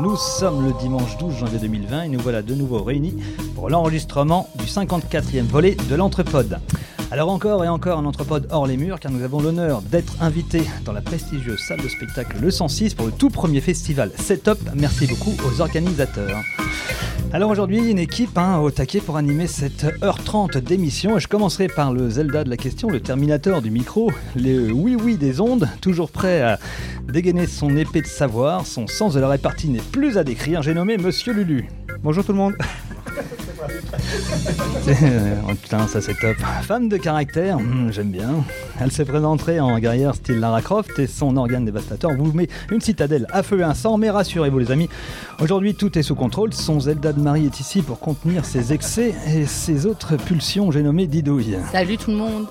Nous sommes le dimanche 12 janvier 2020 et nous voilà de nouveau réunis pour l'enregistrement du 54e volet de l'Entrepode. Alors encore et encore un Entrepode hors les murs car nous avons l'honneur d'être invités dans la prestigieuse salle de spectacle Le 106 pour le tout premier festival Setup. Merci beaucoup aux organisateurs. Alors aujourd'hui, une équipe hein, au taquet pour animer cette heure 30 d'émission. Et je commencerai par le Zelda de la question, le Terminator du micro, le oui-oui des ondes, toujours prêt à dégainer son épée de savoir. Son sens de la répartie n'est plus à décrire. J'ai nommé Monsieur Lulu. Bonjour tout le monde. oh putain, ça c'est top. Femme de caractère, hmm, j'aime bien. Elle s'est présentée en guerrière style Lara Croft et son organe dévastateur vous met une citadelle à feu et un sang. Mais rassurez-vous les amis, aujourd'hui tout est sous contrôle. Son Zelda de Marie est ici pour contenir ses excès et ses autres pulsions, j'ai nommé Didouille. Salut tout le monde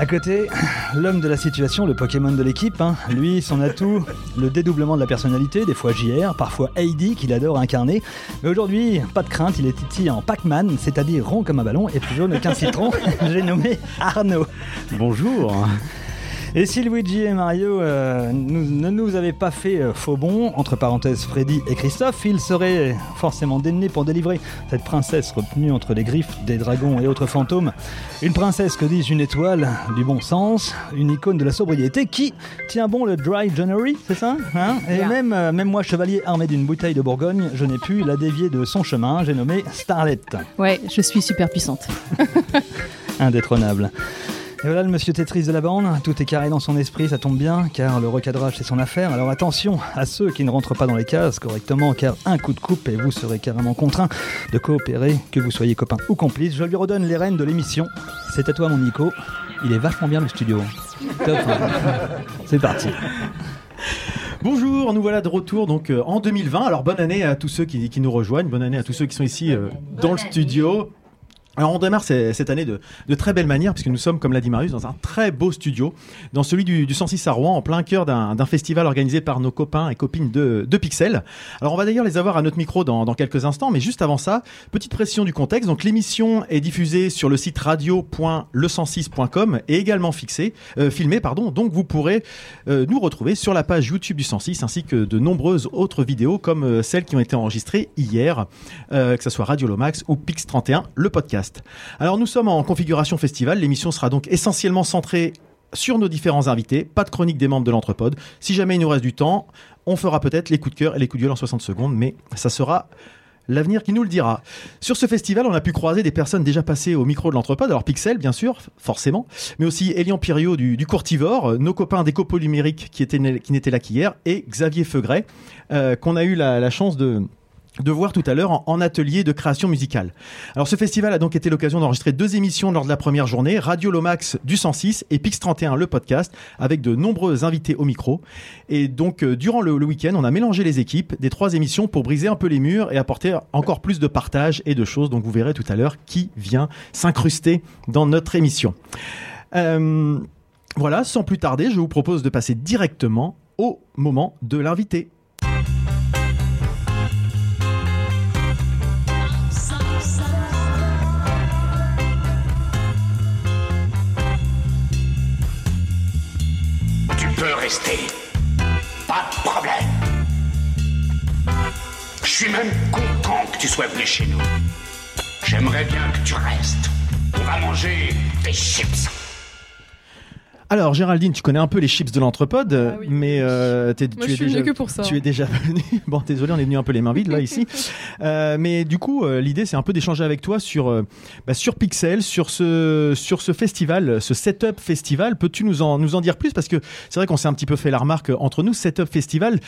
à côté, l'homme de la situation, le Pokémon de l'équipe, hein. lui, son atout, le dédoublement de la personnalité, des fois JR, parfois Heidi qu'il adore incarner. Mais aujourd'hui, pas de crainte, il est Titi en Pac-Man, c'est-à-dire rond comme un ballon et plus jaune qu'un citron. J'ai nommé Arnaud. Bonjour. Et si Luigi et Mario euh, ne nous avaient pas fait euh, faux bon, entre parenthèses Freddy et Christophe, ils seraient forcément démenés pour délivrer cette princesse retenue entre les griffes des dragons et autres fantômes. Une princesse que dis-je une étoile du bon sens, une icône de la sobriété qui tient bon le dry January, c'est ça hein? Et même, euh, même moi, chevalier armé d'une bouteille de Bourgogne, je n'ai pu la dévier de son chemin, j'ai nommé Starlet. Ouais, je suis super puissante. Indétrônable. Et voilà le monsieur Tetris de la bande, tout est carré dans son esprit, ça tombe bien, car le recadrage c'est son affaire. Alors attention à ceux qui ne rentrent pas dans les cases correctement, car un coup de coupe et vous serez carrément contraint de coopérer, que vous soyez copain ou complice. Je lui redonne les rênes de l'émission. C'est à toi mon Nico, il est vachement bien le studio. Top, c'est parti. Bonjour, nous voilà de retour donc euh, en 2020. Alors bonne année à tous ceux qui, qui, nous rejoignent, bonne année à tous ceux qui sont ici euh, dans le studio. Alors on démarre cette année de, très belle manière puisque nous sommes, comme l'a dit Marius, dans un très beau studio, dans celui du, du 106 à Rouen, en plein cœur d'un festival organisé par nos copains et copines de, Pixel. Alors on va d'ailleurs les avoir à notre micro dans, quelques instants, mais juste avant ça, petite précision du contexte. Donc l'émission est diffusée sur le site radio.le106.com et également fixée, euh, filmée, pardon. Donc vous pourrez euh, nous retrouver sur la page YouTube du 106 ainsi que de nombreuses autres vidéos comme euh, celles qui ont été enregistrées hier, que ce soit Radio Lomax ou Pix 31, le podcast. Alors nous sommes en configuration festival, l'émission sera donc essentiellement centrée sur nos différents invités, pas de chronique des membres de l'entrepode. Si jamais il nous reste du temps, on fera peut-être les coups de cœur et les coups de gueule en 60 secondes, mais ça sera l'avenir qui nous le dira. Sur ce festival, on a pu croiser des personnes déjà passées au micro de l'entrepode, alors Pixel bien sûr, forcément, mais aussi Elian Pirio du, du Courtivore, nos copains des étaient, qui n'étaient là qu'hier, et Xavier Feugret, euh, qu'on a eu la chance de de voir tout à l'heure en, atelier de création musicale. Alors ce festival a donc été l'occasion d'enregistrer deux émissions lors de la première journée, Radio Lomax du 106 et Pix 31 le podcast, avec de nombreux invités au micro. Et donc euh, durant le, week-end, on a mélangé les équipes des trois émissions pour briser un peu les murs et apporter encore plus de partage et de choses. Donc vous verrez tout à l'heure qui vient s'incruster dans notre émission. Euh, voilà, sans plus tarder, je vous propose de passer directement au moment de l'invité. Pas de problème. Je suis même content que tu sois venu chez nous. J'aimerais bien que tu restes. On va manger des chips. Alors Géraldine, tu connais un peu les chips de l'entrepode, ah mais euh, tu es déjà que pour ça. tu es déjà venu. bon, désolé, on est venu un peu les mains vides là ici. Euh, mais du coup, euh, l'idée c'est un peu d'échanger avec toi sur bah, sur Pixel, sur ce sur ce festival, ce setup festival. Peux-tu nous en nous en dire plus? Parce que c'est vrai qu'on s'est un petit peu fait la remarque entre nous, setup festival.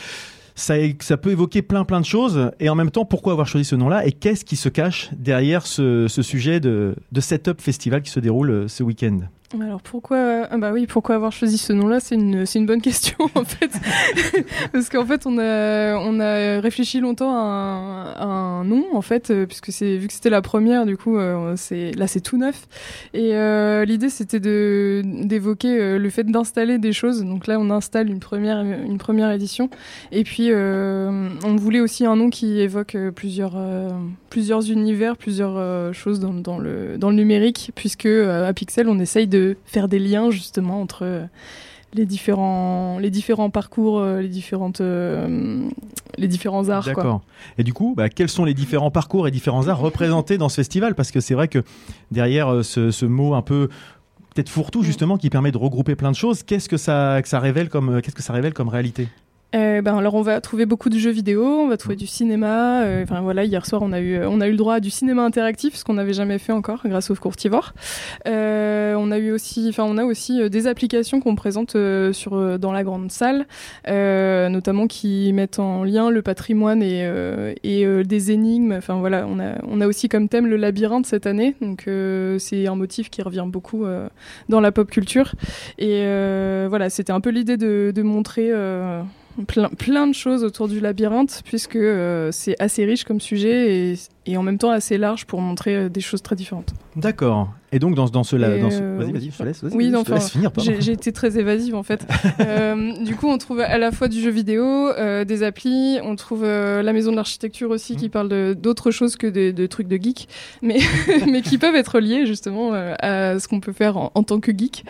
Ça, ça, peut évoquer plein plein de choses et en même temps pourquoi avoir choisi ce nom-là? Et qu'est-ce qui se cache derrière ce, ce sujet de, de setup festival qui se déroule ce week-end? Alors pourquoi ah bah oui pourquoi avoir choisi ce nom-là? C'est une c'est une bonne question en fait. Parce qu'en fait on a on a réfléchi longtemps à un, nom en fait euh, puisque c'est vu que c'était la première du coup euh, c'est là c'est tout neuf. Et euh, l'idée c'était de d'évoquer le fait d'installer des choses. Donc là on installe une première une première édition. Et puis on voulait aussi un nom qui évoque plusieurs plusieurs univers plusieurs choses dans, dans le dans le numérique puisque à Pixel on essaye de faire des liens justement entre les différents les différents parcours, euh, les différentes euh, les différents arts. D'accord. Et du coup, bah, quels sont les différents parcours et différents arts représentés dans ce festival? Parce que c'est vrai que derrière euh, ce, ce mot un peu peut-être fourre-tout Mm. justement qui permet de regrouper plein de choses, qu'est-ce que ça, que ça révèle comme euh, qu'est-ce que ça révèle comme réalité? Euh, ben alors on va trouver beaucoup de jeux vidéo, on va trouver du cinéma. euh, Enfin voilà, hier soir on a eu on a eu le droit à du cinéma interactif, ce qu'on n'avait jamais fait encore grâce au Courtivore. Euh, on a eu aussi, enfin on a aussi euh, des applications qu'on présente sur dans la grande salle, euh, notamment qui mettent en lien le patrimoine et euh, et des énigmes. Enfin voilà, on a on a aussi comme thème le labyrinthe cette année, donc euh, c'est un motif qui revient beaucoup euh, dans la pop culture. Et euh, voilà, c'était un peu l'idée de, de montrer euh, plein, plein de choses autour du labyrinthe, puisque euh, c'est assez riche comme sujet et, et en même temps assez large pour montrer euh, des choses très différentes. D'accord. Et donc dans, dans ce, euh, vas-y, vas-y, je te laisse. vas-y, Oui, non, laisse enfin, finir. pardon. J'ai été très évasive en fait. Euh, du coup, on trouve à la fois du jeu vidéo, euh, des applis, on trouve euh, la maison de l'architecture aussi Mmh. qui parle de- d'autres choses que de, de trucs de geek, mais, mais qui peuvent être liés justement euh, à ce qu'on peut faire en, en tant que geek.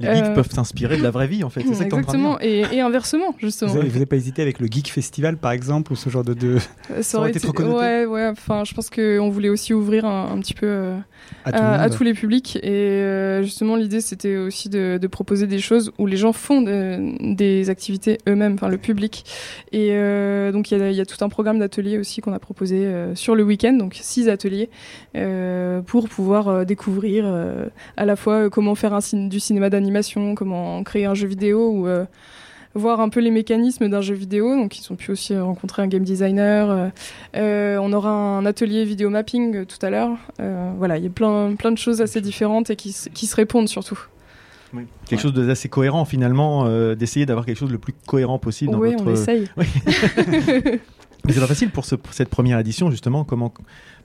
Les geeks euh, peuvent s'inspirer de la vraie vie en fait. C'est ça que. Exactement, et, et inversement justement. Vous n'avez pas hésité avec le Geek Festival, par exemple, ou ce genre de... de... Ça aurait été été trop connoté Ouais, ouais. Enfin, je pense qu'on voulait aussi ouvrir un, un petit peu euh, à tout le à, à monde tous les publics. Et euh, justement, l'idée, c'était aussi de, de proposer des choses où les gens font de- des activités eux-mêmes, enfin le public. Et euh, donc, il y a, il y a tout un programme d'ateliers aussi qu'on a proposé sur le week-end, donc six ateliers, pour pouvoir découvrir à la fois comment faire un, du cinéma d'animation, comment créer un jeu vidéo ou voir un peu les mécanismes d'un jeu vidéo. Donc, ils ont pu aussi euh, rencontrer un game designer. euh, euh, on aura un atelier vidéo mapping euh, tout à l'heure. Euh, voilà, il y a plein, plein de choses assez différentes et qui, qui se répondent surtout. Quelque chose d'assez cohérent finalement, euh, d'essayer d'avoir quelque chose le plus cohérent possible dans Oui, votre. on essaye. Mais c'est pas facile pour, ce- pour cette première édition justement. Comment,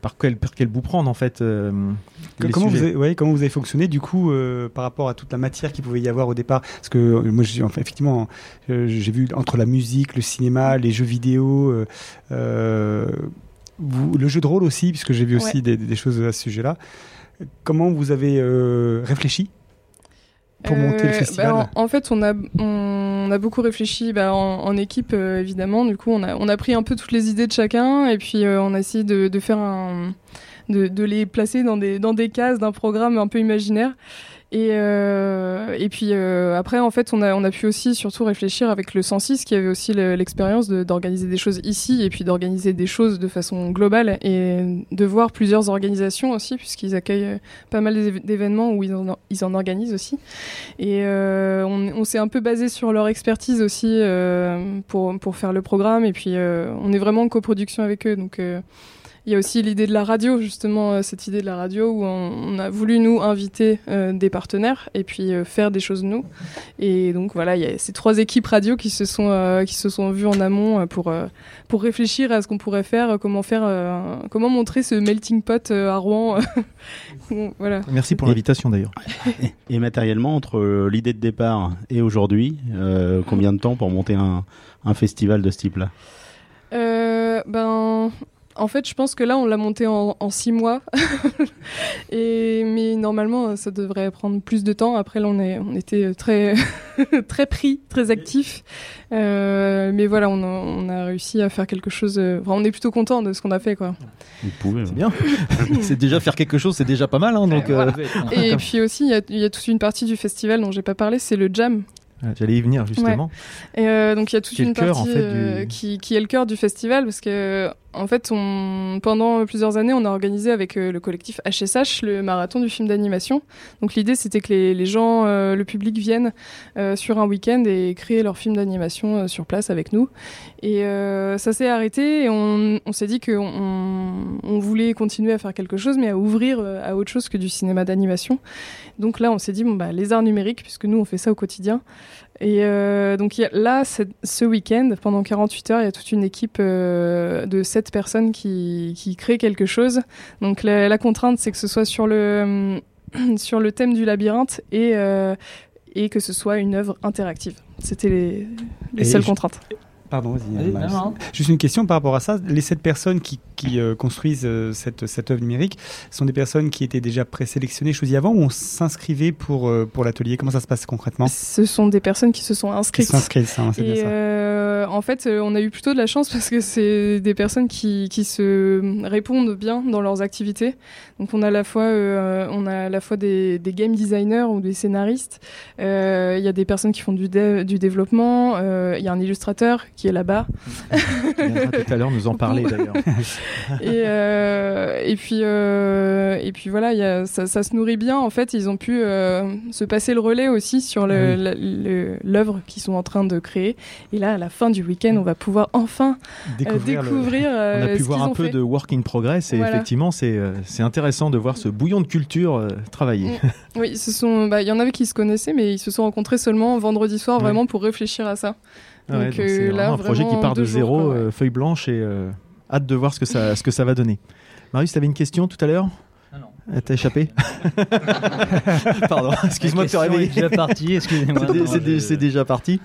par quel, par quel bout prendre en fait euh, comment, vous avez, ouais, comment vous avez fonctionné du coup euh, par rapport à toute la matière qu'il pouvait y avoir au départ? Parce que euh, moi, j'ai- enfin, effectivement, euh, j'ai vu entre la musique, le cinéma, les jeux vidéo, euh, euh, vous- le jeu de rôle aussi, puisque j'ai vu aussi des, des choses à ce sujet-là. Comment vous avez euh, réfléchi? Pour monter le Euh, festival bah, en, en fait, on a, on a beaucoup réfléchi bah, en, en équipe, euh, évidemment. Du coup, on a, on a pris un peu toutes les idées de chacun et puis euh, on a essayé de, de faire un. De, de les placer dans des, dans des cases d'un programme un peu imaginaire. Et, euh, et puis euh, après, en fait, on a, on a pu aussi surtout réfléchir avec le 106 qui avait aussi le- l'expérience de- d'organiser des choses ici et puis d'organiser des choses de façon globale et de voir plusieurs organisations aussi, puisqu'ils accueillent euh, pas mal d'év- d'événements où ils en, ils en organisent aussi. Et euh, on, on s'est un peu basé sur leur expertise aussi euh, pour, pour faire le programme. Et puis, euh, on est vraiment en coproduction avec eux. Donc, il y a aussi l'idée de la radio, justement, euh, cette idée de la radio où on, on a voulu, nous, inviter euh, des partenaires et puis euh, faire des choses nous. Et donc, voilà, il y a ces trois équipes radio qui se sont, euh, qui se sont vues en amont euh, pour, euh, pour réfléchir à ce qu'on pourrait faire, comment, faire euh, comment montrer ce melting pot euh, à Rouen. Bon, voilà. Merci pour l'invitation d'ailleurs. Et matériellement, entre l'idée de départ et aujourd'hui, euh, combien de temps pour monter un, un festival de ce type-là? Euh, ben, en fait, je pense que là, on l'a monté en, en six mois. Et, mais normalement, ça devrait prendre plus de temps. Après, là, on, est, on était très, très pris, très actifs. Euh, mais voilà, on a, on a réussi à faire quelque chose. euh, enfin, on est plutôt content de ce qu'on a fait, quoi. Vous pouvez. C'est bien. c'est déjà faire quelque chose, c'est déjà pas mal. hein, donc, euh, Et puis aussi, il y a, il y a toute une partie du festival dont j'ai pas parlé, c'est le jam. J'allais y venir justement. Et euh, donc il y a toute une cœur, partie en fait, euh, du- qui, qui est le cœur du festival parce que en fait pendant plusieurs années on a organisé avec euh, le collectif HSH le marathon du film d'animation. Donc l'idée c'était que les, gens, euh, le public viennent euh, sur un week-end et créer leur film d'animation sur place avec nous. Et ça s'est arrêté et on, s'est dit qu'on on, voulait continuer à faire quelque chose mais à ouvrir à autre chose que du cinéma d'animation. Donc là on s'est dit bon bah les arts numériques puisque nous on fait ça au quotidien. Et euh, donc a- là, ce week-end, pendant 48 heures, il y a toute une équipe euh, de 7 personnes qui, qui crée quelque chose. Donc la, la contrainte, c'est que ce soit sur le, sur le thème du labyrinthe et, euh, et que ce soit une œuvre interactive. C'était les, seules je- contraintes. Pardon, vas-y. Juste une question par rapport à ça. Les sept personnes qui, qui, euh, construisent euh, cette, cette œuvre numérique sont des personnes qui étaient déjà présélectionnées, choisies avant, ou on s'inscrivait pour, euh, pour l'atelier? Comment ça se passe concrètement? Ce sont des personnes qui se sont Qui inscrites. s'inscrivent, ça, hein, c'est bien ça. euh, en fait, euh, on a eu plutôt de la chance parce que c'est des personnes qui, qui se répondent bien dans leurs activités. Donc on a à la fois, euh, on a à la fois des, des game designers ou des scénaristes. Euh, Il y a des personnes qui font du, dev- du développement. Euh, Il y a un illustrateur qui est là-bas. Tout à l'heure nous en parler d'ailleurs. et, euh, et puis euh, et puis voilà, il y a, ça, ça se nourrit bien. En fait, ils ont pu euh, se passer le relais aussi sur le- Oui. le- l'œuvre qu'ils sont en train de créer. Et là, à la fin du week-end, on va pouvoir enfin Découvrir le- On a pu voir un peu fait. de work in progress et Voilà. effectivement c'est intéressant de voir ce bouillon de culture travailler. Oui, ce sont. bah, Il y en avait qui se connaissaient, mais ils se sont rencontrés seulement vendredi soir, Ouais. vraiment pour réfléchir à ça. Ah ouais, Donc, c'est euh, là, vraiment un projet qui part de jours, zéro, euh, feuille blanche et euh, hâte de voir ce que ça, ce que ça va donner. Marius, tu avais une question tout à l'heure? Ah non. Elle t'a échappé? Pardon, excuse-moi de te réveiller. est déjà excusez-moi. C'est dé- c'est je- c'est déjà parti.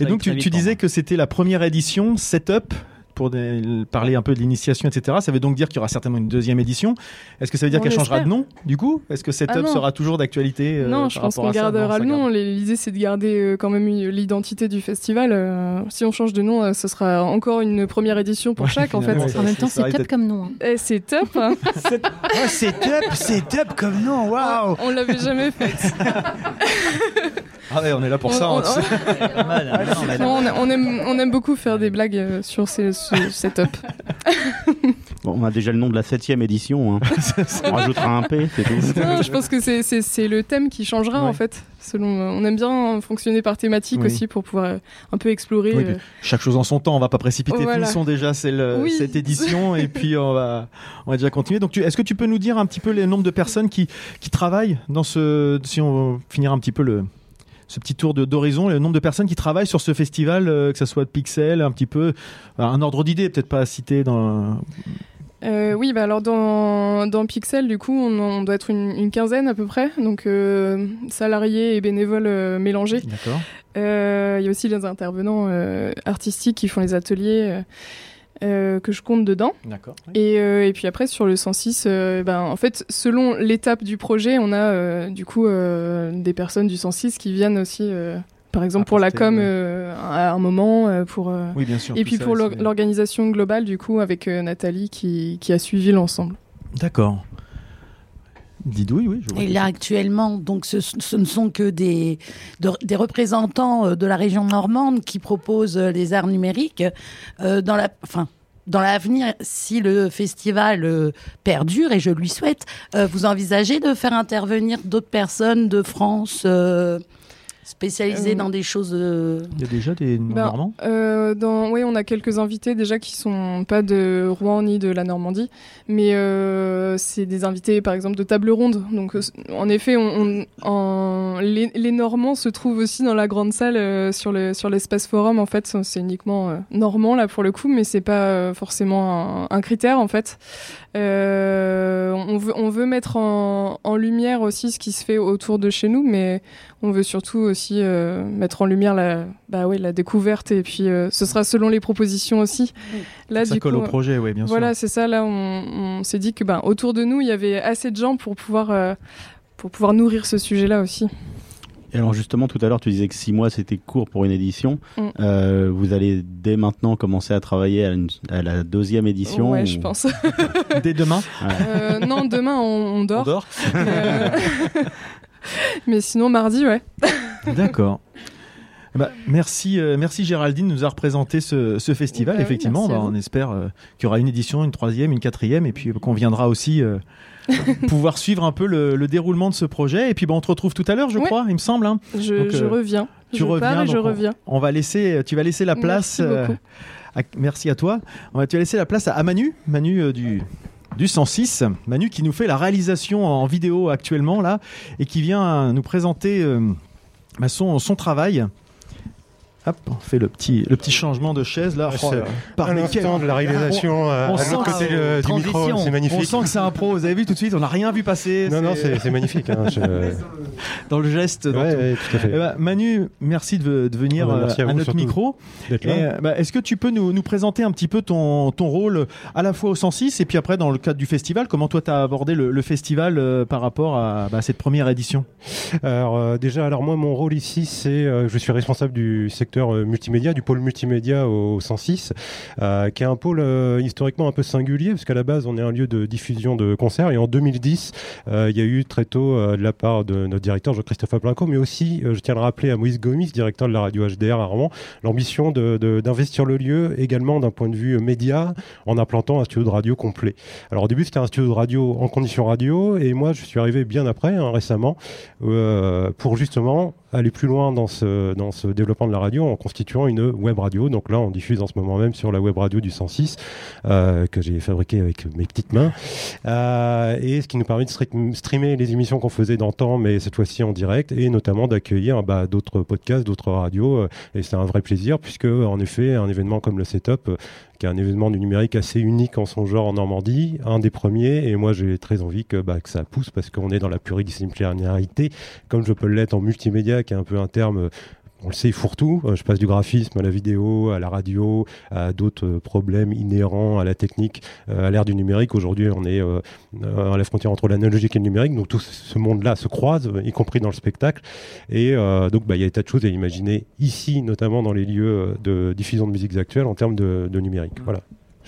Et donc tu, tu disais que c'était la première édition, setup, pour des- parler un peu de l'initiation, etc. Ça veut donc dire qu'il y aura certainement une deuxième édition. Est-ce que ça veut dire qu'elle changera de nom, du coup? Est-ce que setup Ah non. sera toujours d'actualité euh, non, je pense qu'on gardera le nom. L'idée, c'est de garder euh, quand même l'identité du festival. Euh, si on change de nom, euh, ce sera encore une première édition pour Ouais, chaque, en fait. En même temps, c'est top comme nom. hein. Eh, c'est top. hein. Oh, c'est top, c'est top comme nom, waouh on l'avait jamais fait. Ah ouais, on est là pour On- ça. on- aime, on aime beaucoup faire des blagues euh, sur ces, ce setup. Bon, on a déjà le nom de la septième édition. hein. on rajoutera un P, c'est tout. Non, je pense que c'est- c'est c'est le thème qui changera Ouais. en fait. Selon, euh, on aime bien fonctionner par thématique Oui. aussi pour pouvoir euh, un peu explorer. Oui, euh, chaque chose en son temps, on va pas précipiter. Voilà. Finissons déjà celle- Oui. cette édition et puis on va, on va déjà continuer. Donc, tu- est-ce que tu peux nous dire un petit peu le nombre de personnes qui, qui travaillent dans ce, si on finir un petit peu le, ce petit tour d'horizon, le nombre de personnes qui travaillent sur ce festival, euh, que ce soit de Pixel, un petit peu, un ordre d'idée, peut-être pas à citer dans. Euh, oui, bah alors dans, dans Pixel, du coup, on, on doit être une, une quinzaine à peu près, donc euh, salariés et bénévoles euh, mélangés. D'accord. Il y a aussi les intervenants artistiques qui font les ateliers euh, que je compte dedans. D'accord. Et, euh, et puis après, sur le 106, euh, ben, en fait, selon l'étape du projet, on a du coup des personnes du 106 qui viennent aussi, par exemple, pour la com ouais. à un moment, pour. Oui, bien sûr. et puis ça, pour l'organisation globale, du coup, avec Nathalie qui, qui a suivi l'ensemble. D'accord. Didouille, oui. je vois Et là, actuellement, donc, ce, ce ne sont que des, de- des représentants euh, de la région normande qui proposent euh, les arts numériques. Euh, dans la, enfin, dans l'avenir, si le festival euh, perdure, et je lui souhaite, euh, vous envisagez de faire intervenir d'autres personnes de France spécialisées Euh, dans des choses. euh, Il y a déjà des Ben, Normands Euh, dans, oui, on a quelques invités déjà qui sont pas de Rouen ni de la Normandie, mais euh, c'est des invités par exemple de table ronde. Donc, en effet, on, on- en, les, les Normands se trouvent aussi dans la grande salle euh, sur le sur l'espace forum. En fait, c'est uniquement euh, normand là pour le coup, mais c'est pas euh, forcément un, un critère en fait. Euh, on veut on veut mettre en, en lumière aussi ce qui se fait autour de chez nous, mais on veut surtout aussi euh, mettre en lumière la, bah oui, la découverte et puis euh, ce sera selon les propositions aussi. Là, Ça du colle coup, au projet, oui, bien sûr. voilà, c'est ça. Là, on, on s'est dit que ben, autour de nous, il y avait assez de gens pour pouvoir, euh, pour pouvoir nourrir ce sujet-là aussi. Et alors justement, tout à l'heure, tu disais que six mois, c'était court pour une édition. Mm. Euh, vous allez dès maintenant commencer à travailler à, une- à la deuxième édition ouais, ou- je pense. Dès demain, Euh, non, demain, on, on on dort. dort. Euh, Mais sinon, mardi, ouais. D'accord. Eh ben, merci, euh, merci Géraldine de nous a représenté ce, ce festival. Oui, Effectivement, bah, vous. on espère euh, qu'il y aura une édition, une troisième, une quatrième, et puis euh, qu'on viendra aussi pouvoir suivre un peu le, le déroulement de ce projet. Et puis, bah, on te retrouve tout à l'heure, je crois, il me semble. hein. Je, Donc, je reviens. Tu je reviens, pars et je on- reviens. On va laisser, tu vas laisser la place. Merci à- merci à toi. On va, tu vas laisser la place à, à Manu, Manu du du 106, Manu qui nous fait la réalisation en vidéo actuellement là et qui vient nous présenter euh, bah, son, son travail. Hop, on fait le petit, le petit changement de chaise là. Ouais, Oh, là, par un instant de la réalisation euh, on à sent l'autre que côté c'est- euh, du micro, c'est magnifique. On sent que c'est un pro. Vous avez vu tout de suite, on n'a rien vu passer. Non, non, c'est magnifique. hein, je- dans le geste. dans Ouais, tout. ouais, tout à fait. Eh ben, Manu, merci de, de venir Ah merci euh, à à, vous, notre micro. Euh, bah, Est-ce que tu peux nous, nous présenter un petit peu ton, ton rôle à la fois au 106 et puis après dans le cadre du festival? Comment toi tu as abordé le, le festival euh, par rapport à bah, cette première édition? Alors euh, déjà, alors moi mon rôle ici, c'est euh, je suis responsable du secteur euh, multimédia, du pôle multimédia au 106, euh, qui est un pôle euh, historiquement un peu singulier parce qu'à la base on est un lieu de diffusion de concerts et en 2010 euh, il y a eu très tôt de la part de notre directeur Jean-Christophe Aplinco, mais aussi je tiens à le rappeler à Moïse Gomis, directeur de la radio HDR à Rouen, l'ambition d'investir le lieu également d'un point de vue média en implantant un studio de radio complet. Alors au début c'était un studio de radio en condition radio et moi je suis arrivé bien après, hein, récemment, pour justement aller plus loin dans ce, dans ce développement de la radio en constituant une web radio. Donc là, on diffuse en ce moment même sur la web radio du 106 euh, que j'ai fabriqué avec mes petites mains. Euh, et ce qui nous permet de stre- streamer les émissions qu'on faisait d'antan, mais cette fois-ci en direct, et notamment d'accueillir bah, d'autres podcasts, d'autres radios. euh, et c'est un vrai plaisir puisque, en effet, un événement comme le Setup, qui est un événement du numérique assez unique en son genre en Normandie, un des premiers, et moi j'ai très envie que, bah, que ça pousse parce qu'on est dans la pluridisciplinarité, comme je peux l'être en multimédia, qui est un peu un terme on le sait, fourre-tout. Euh, Je passe du graphisme à la vidéo, à la radio, à d'autres euh, problèmes inhérents à la technique, euh, à l'ère du numérique. Aujourd'hui, on est à la frontière entre l'analogique et le numérique. Donc tout ce monde-là se croise, y compris dans le spectacle. Et donc, bah, il y a des tas de choses à imaginer ici, notamment dans les lieux de diffusion de musiques actuelles en termes de, de numérique. Voilà.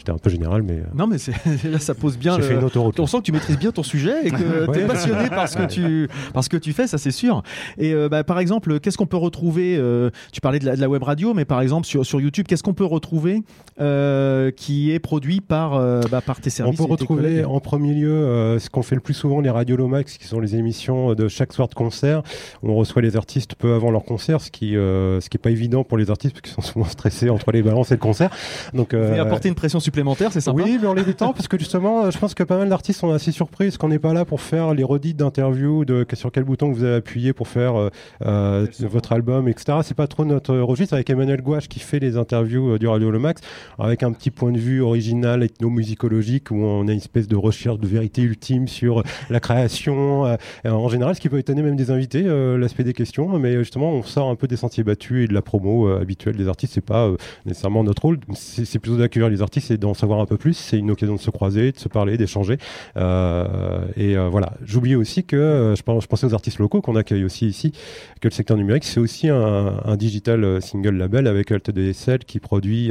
J'étais un peu général, mais euh, Non, mais là ça pose bien. le- fait une autoroute. On sent que tu maîtrises bien ton sujet et que tu es passionné par ce que tu, par ce que tu fais, ça c'est sûr. Et euh, bah, par exemple, qu'est-ce qu'on peut retrouver euh, Tu parlais de la, de la web radio, mais par exemple sur, sur YouTube, qu'est-ce qu'on peut retrouver euh, qui est produit par, bah, par tes On services peut et tes retrouver en premier lieu ce qu'on fait le plus souvent, les Radio Lomax, qui sont les émissions de chaque soir de concert. On reçoit les artistes peu avant leur concert, ce qui ce qui est pas évident pour les artistes parce qu'ils sont souvent stressés entre les balances et le concert. Donc Et apporter une pression supplémentaire, c'est sympa. oui, mais on les détend parce que justement, je pense que pas mal d'artistes sont assez surpris parce qu'on n'est pas là pour faire les redites d'interviews de sur quel bouton vous avez appuyé pour faire euh, euh, votre album, etc. C'est pas trop notre registre avec Emmanuel Gouache qui fait les interviews euh, du Radio Le Max avec un petit point de vue original ethnomusicologique où on a une espèce de recherche de vérité ultime sur la création euh, en général, ce qui peut étonner même des invités, euh, l'aspect des questions. Mais justement, on sort un peu des sentiers battus et de la promo euh, habituelle des artistes. C'est pas euh, nécessairement notre rôle. C'est c'est plutôt d'accueillir les artistes et d'en savoir un peu plus. C'est une occasion de se croiser, de se parler, d'échanger. Euh, et euh, voilà. J'oubliais aussi que euh, je, pensais aux artistes locaux qu'on accueille aussi ici, que le secteur numérique, c'est aussi un, digital single label avec Alt DSL qui produit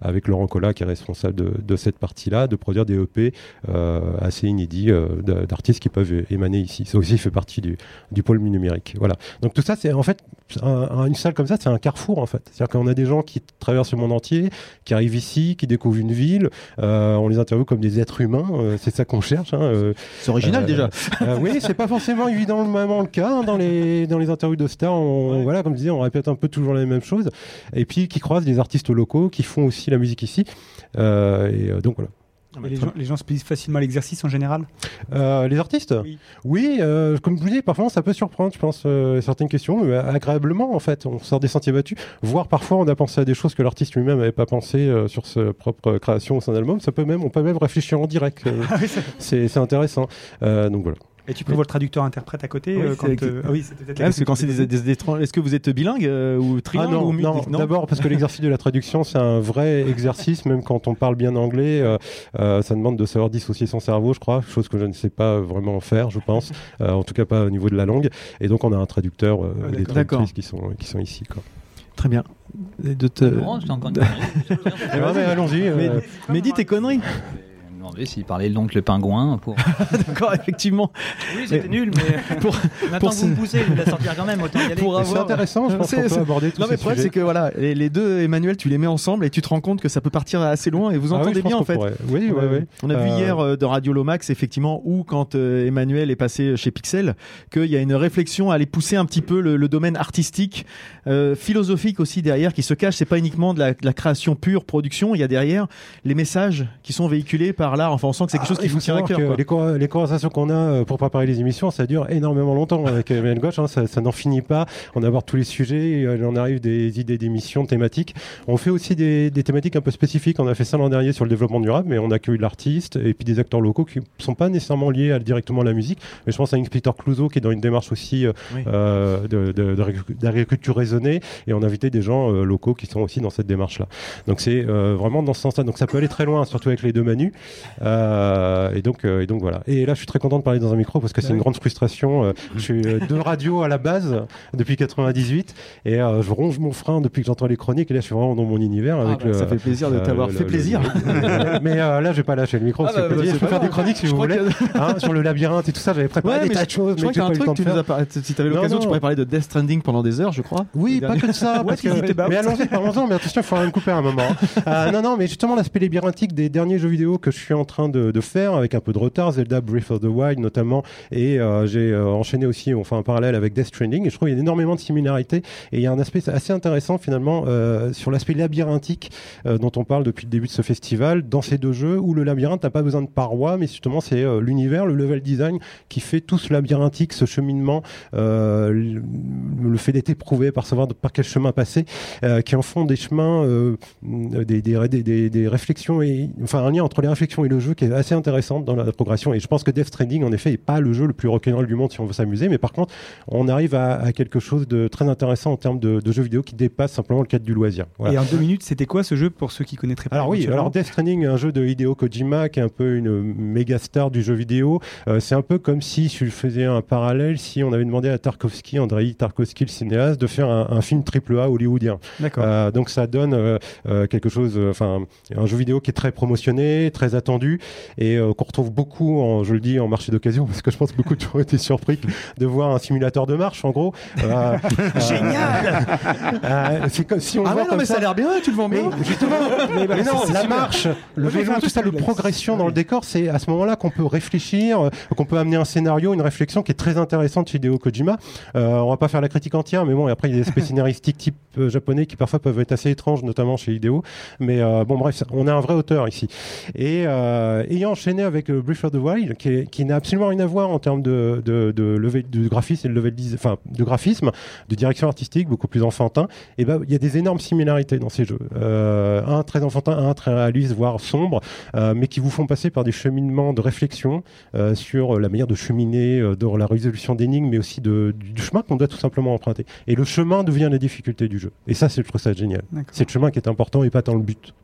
avec Laurent Collat qui est responsable de, cette partie-là, de produire des EP assez inédits d'artistes qui peuvent émaner ici. Ça aussi fait partie du, pôle numérique. Voilà. Donc tout ça, c'est en fait un- un- une salle comme ça, c'est un carrefour en fait. C'est-à-dire qu'on a des gens qui traversent le monde entier, qui arrivent ici, qui découvrent une ville. euh, on les interviewe comme des êtres humains. euh, c'est ça qu'on cherche. hein, euh, C'est original déjà. oui, c'est pas forcément évidemment le cas hein, dans les dans les interviews de stars. On, Voilà, comme je disais, on répète un peu toujours les mêmes choses. Et puis qui croisent des artistes locaux qui font aussi la musique ici. Et donc voilà. Et les, gens, les gens se plaisent facilement à l'exercice en général Euh, les artistes Oui. Oui, euh, comme je vous dis, parfois ça peut surprendre, je pense, euh, certaines questions, mais agréablement en fait. On sort des sentiers battus, voire parfois on a pensé à des choses que l'artiste lui-même n'avait pas pensé euh, sur sa propre création au sein d'album. Ça peut même, on peut même réfléchir en direct. euh, c'est c'est intéressant. Euh, donc voilà. Et tu peux voir le traducteur-interprète à côté Oui, euh, c'est- quand, euh, ah oui, parce que quand c'est des, des étrangers, est-ce que vous êtes bilingue euh, ou trilingue Ah non, ou non, multi- d'abord parce que l'exercice de la traduction c'est un vrai exercice, même quand on parle bien anglais, euh, euh, ça demande de savoir dissocier son cerveau, je crois, chose que je ne sais pas vraiment faire, je pense, Euh, en tout cas pas au niveau de la langue. Et donc on a un traducteur, euh, Ah, des traductrices qui sont qui sont ici. Quoi. Très bien. De te... Encore une connerie. Mais allons-y. euh, Mais, mais dis tes conneries. Demandais s'il parlait donc le pingouin pour. D'accord, effectivement. Oui, c'était nul, mais Pour- maintenant pour que vous me poussez, vous la sortir quand même, autant y aller. Pour mais c'est avoir- intéressant, je pense C'est- qu'on peut aborder tous Non mais le problème c'est que voilà les, les deux Emmanuel tu les mets ensemble et tu te rends compte que ça peut partir assez loin et vous Ah oui, entendez bien en fait. pourrait. Oui, oui, Ouais. oui. On a vu Euh, hier euh, de Radio Lomax effectivement où quand euh, Emmanuel est passé chez Pixel qu'il y a une réflexion à aller pousser un petit peu le, le domaine artistique, euh, philosophique aussi derrière qui se cache. C'est pas uniquement de la, de la création pure, production. Il y a derrière les messages qui sont véhiculés par là. Enfin, on sent que c'est quelque chose Ah, qui à savoir cœur. les, con- les conversations qu'on a euh, pour préparer les émissions, ça dure énormément longtemps avec Emmanuel Gauche. hein, ça ça n'en finit pas. On aborde tous les sujets, euh, il en arrive des idées d'émissions, thématiques. On fait aussi des, des thématiques un peu spécifiques. On a fait ça l'an dernier sur le développement durable, mais on accueille l'artiste et puis des acteurs locaux qui ne sont pas nécessairement liés à, directement à la musique. Mais je pense à Inspector Clouseau qui est dans une démarche aussi euh, Oui. euh, d'agriculture raisonnée. Et on a invité des gens euh, locaux qui sont aussi dans cette démarche-là. Donc c'est euh, vraiment dans ce sens-là. Donc ça peut aller très loin, surtout avec les deux Manu. Euh, et donc euh, et donc voilà. Et là, je suis très content de parler dans un micro parce que c'est une grande frustration. Euh, je suis de radio à la base depuis 98 et je ronge mon frein depuis que j'entends les chroniques. Et là, je suis vraiment dans mon univers avec bah, le- ça fait plaisir de t'avoir fait le- plaisir. le- mais là, je vais pas lâcher le micro. Ah bah, bah, je c'est peux faire des chroniques si Je vous voulez, hein, sur le labyrinthe et tout ça. J'avais préparé Ouais, des tas de choses, je crois qu'il y a un truc, tu nous as si tu avais l'occasion, tu pourrais parler de Death Stranding pendant des heures, je crois. Oui, pas que ça. parce que... Mais allons-y, parlons-en. Mais attention, il faudra me couper un moment. Non, non, mais justement, l'aspect labyrinthique des derniers jeux vidéo que je suis en train de, faire, avec un peu de retard, Zelda Breath of the Wild notamment, et euh, j'ai euh, enchaîné aussi, enfin, un parallèle avec Death Stranding, et je trouve qu'il y a énormément de similarités, et il y a un aspect assez intéressant finalement euh, sur l'aspect labyrinthique dont on parle depuis le début de ce festival, dans ces deux jeux, où le labyrinthe n'a pas besoin de parois, mais justement, c'est l'univers, le level design qui fait tout ce labyrinthique, ce cheminement, le fait d'être éprouvé par savoir par quel chemin passer, qui en font des chemins, des, des, des- des réflexions, et, enfin un lien entre les réflexions et le jeu qui est assez intéressant dans la progression. Et je pense que Death Stranding, en effet, n'est pas le jeu le plus rock'n'roll du monde si on veut s'amuser, mais par contre, on arrive à, à quelque chose de très intéressant en termes de, de jeux vidéo qui dépasse simplement le cadre du loisir. Voilà. Et en deux minutes, c'était quoi ce jeu pour ceux qui connaîtraient pas Alors oui, alors Death Stranding, un jeu de Hideo Kojima qui est un peu une méga star du jeu vidéo. Euh, c'est un peu comme si, si je faisais un parallèle, si on avait demandé à Tarkovsky, Andrei Tarkovsky, le cinéaste, de faire un, un film triple A hollywoodien. D'accord. Euh, donc ça donne euh, quelque chose, enfin un jeu vidéo qui est très promotionné, très attendu et euh, qu'on retrouve beaucoup, en, je le dis, en marché d'occasion parce que je pense que beaucoup de gens ont été surpris de voir un simulateur de marche en gros. Euh, Génial euh, C'est comme si on Ah ouais, non, comme mais ça a l'air bien, tu le vends bien. mais justement, mais, bah, non, c'est la marche, le vélo, tout ça, le progression dans le décor, c'est à ce moment-là qu'on peut réfléchir, qu'on peut amener un scénario, une réflexion qui est très intéressante chez Hideo Kojima. On va pas faire la critique entière, mais bon, et après il y a des aspects scénaristiques type japonais qui parfois peuvent être assez étranges, notamment chez Hideo. Mais bon, bref, on a un vrai auteur ici. Et euh, ayant enchaîné avec euh, Breath of the Wild, qui, n'a absolument rien à voir en termes de, de, de, level- de graphisme et de level design- enfin, de graphisme, de direction artistique, beaucoup plus enfantin. Et ben, il y a des énormes similarités dans ces jeux. Euh, un très enfantin, un très réaliste, voire sombre, euh, mais qui vous font passer par des cheminements de réflexion sur la manière de cheminer, dans la résolution d'énigmes, mais aussi de, du, chemin qu'on doit tout simplement emprunter. Et le chemin devient la difficulté du jeu. Et ça, c'est, je trouve ça génial. C'est le chemin qui est important et pas tant le but.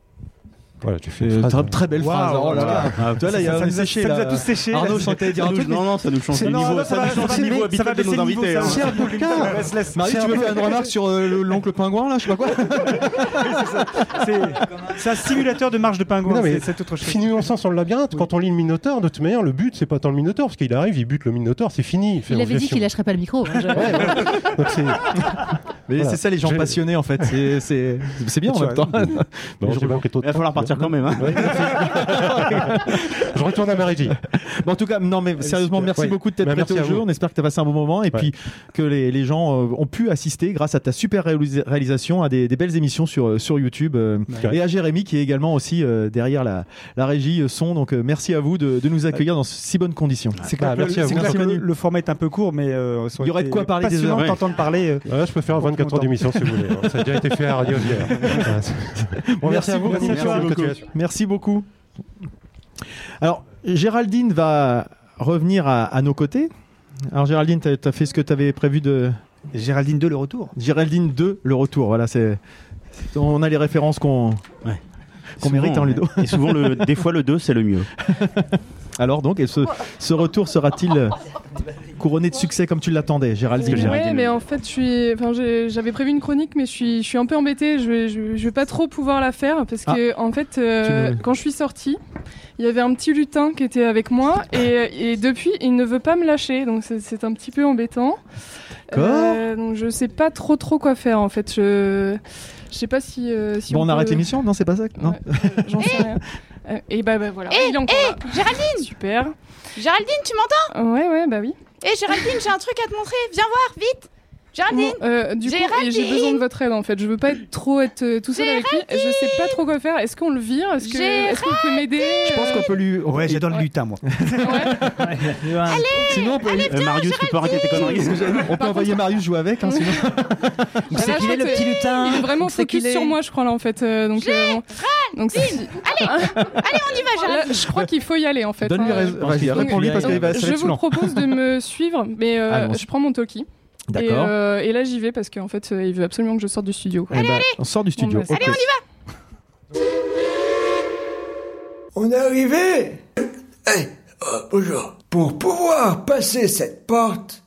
Voilà, tu fais une phrase, très, hein. très belle phrase. Waouh, Oh là là. Ah, Tu vois, là, il y a ça, nous a, séché, ça nous a là. tous séché. Arnaud, je sens que t'allais dire un Ça nous- truc. non, non, ça nous change non, niveau, là, ça va- nous change va du niveau ça habituel de baisser nos le niveau, invités. ça- hein. Cher. Laisse, laisse. Marie, tu veux faire une remarque sur euh, le- l'oncle pingouin, là Je sais pas quoi C'est c'est un simulateur de marche de pingouin. Non, mais c'est- autre chose. Finissons sur le labyrinthe. Quand on lit le Minotaure, de toute manière, le but, c'est pas tant le Minotaure, parce qu'il arrive, il bute le Minotaure, c'est fini. Il avait dit qu'il lâcherait pas le micro. Mais Voilà. c'est ça, les gens passionnés, en fait. C'est- C'est c'est bien en même temps. Bon, Il va falloir partir quand même. hein. Je retourne à ma régie. Bon, en tout cas, non, mais sérieusement, super. merci Ouais. beaucoup de t'être Bah, prêté au jeu. On espère que tu as passé un bon moment et Ouais. puis que les, les gens euh, ont pu assister grâce à ta super réalisa- réalisation à des, des belles émissions sur, euh, sur YouTube euh, Ouais. et à Jérémy qui est également aussi euh, derrière la, la régie son. Donc, euh, merci à vous de, de nous accueillir dans si bonnes conditions. C'est clair, que, merci à vous. le, format est un peu court, mais euh, Il y aurait de quoi parler des heures. t'entendre parler. je peux faire 24 heures d'émission si vous voulez. hein. Ça a déjà été fait à Radio Bière. Bon, merci à vous. beaucoup. bonne Merci beaucoup. Merci beaucoup. Alors, Géraldine va revenir à, à nos côtés. Alors, Géraldine, tu as, fait ce que tu avais prévu de. Géraldine 2, le retour. Géraldine 2, le retour. Voilà, c'est. On a les références qu'on Ouais. qu'on Souvent, mérite, hein, Ludo. Et souvent, le, des fois, le 2, c'est le mieux. Alors, donc, et ce, ce retour sera-t-il euh, couronné de succès comme tu l'attendais, Géraldine Géraldine- mais en fait, je suis, enfin, j'ai- j'avais prévu une chronique, mais je suis, je suis un peu embêtée. Je vais, je, je vais pas trop pouvoir la faire parce que, en fait, euh, quand je suis sortie, il y avait un petit lutin qui était avec moi et, et depuis, il ne veut pas me lâcher, donc c'est- c'est un petit peu embêtant. Euh, donc je sais pas trop trop quoi faire en fait. Je, je sais pas si. euh, si Bon, on arrête l'émission Non, c'est pas ça Non Ouais, euh, J'en sais rien. Et bah, bah voilà, Eh, est encore là. Géraldine Super. Géraldine, tu m'entends? Ouais, ouais, bah oui. Eh Géraldine, j'ai un truc à te montrer. Viens voir, vite Bon, euh, du coup, j'ai besoin de votre aide en fait. Je veux pas être trop être euh, tout seul avec lui. Je sais pas trop quoi faire. Est-ce qu'on le vire? Est-ce que est-ce qu'on peut m'aider? Je pense qu'on peut lui. Ouais, j'adore le Ouais. lutin, moi. Sinon, on peut, Euh, Marius, tu peux arrêter tes conneries on peut envoyer Marius jouer avec. Hein, sinon. C'est qu'il est le petit lutin Il est vraiment focus sur moi, je crois là en fait. euh, donc, euh, donc Allez, allez, on y va, Géraldine. je crois qu'il faut y aller en fait. Donne-lui hein. raison. Réponds-lui parce qu'il va Je vous propose de me suivre, mais euh, je prends mon Et, D'accord. euh, et là j'y vais parce qu'en fait euh, il veut absolument que je sorte du studio. Eh ben, on sort du studio. Bah, Ok. On est arrivé Eh, oh, bonjour. Pour pouvoir passer cette porte,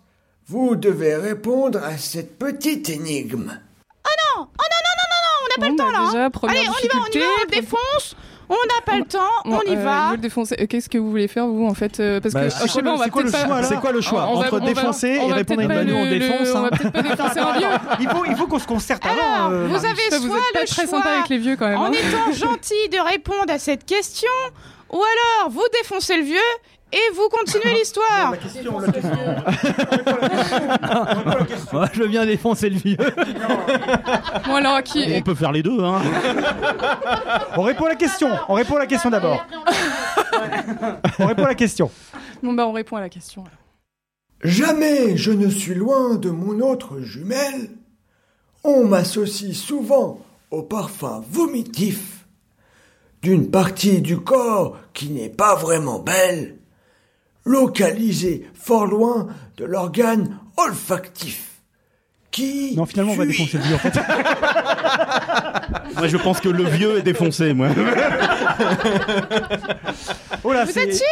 vous devez répondre à cette petite énigme. Oh non, oh non, non, non, non, non, on n'a pas Bon, le temps bah, là. hein. déjà, Allez, on y va, on y va, on le défonce. On n'a pas le temps, Bon, on y euh, va. je défoncer. Qu'est-ce que vous voulez faire vous en fait euh, Parce Bah, que c'est oh, je sais quoi pas, le- on va c'est quoi le peut-être pas- C'est quoi le choix on va- Entre va- défoncer on et répondre à une Nous, on défonce, On va hein. peut-être pas défoncer un vieux. Il faut, il faut qu'on se concerte avant. Alors, euh, vous avez soit le très choix sympa avec les vieux quand même. en hein. étant gentil de répondre à cette question, ou alors vous défoncez le vieux et vous continuez l'histoire. Moi, je veux bien défoncer le vieux. Bon alors à qui On peut faire les deux, hein. On répond à la question. On répond à la question d'abord. On répond à la question. Bon bah on répond à la question. alors. Jamais je ne suis loin de mon autre jumelle. On m'associe souvent au parfum vomitif d'une partie du corps qui n'est pas vraiment belle, localisée fort loin de l'organe olfactif. Qui Non, finalement, on va défoncer le vieux en fait. Moi, je pense que le vieux est défoncé, moi. Oh là, Vous c'est- êtes sûr?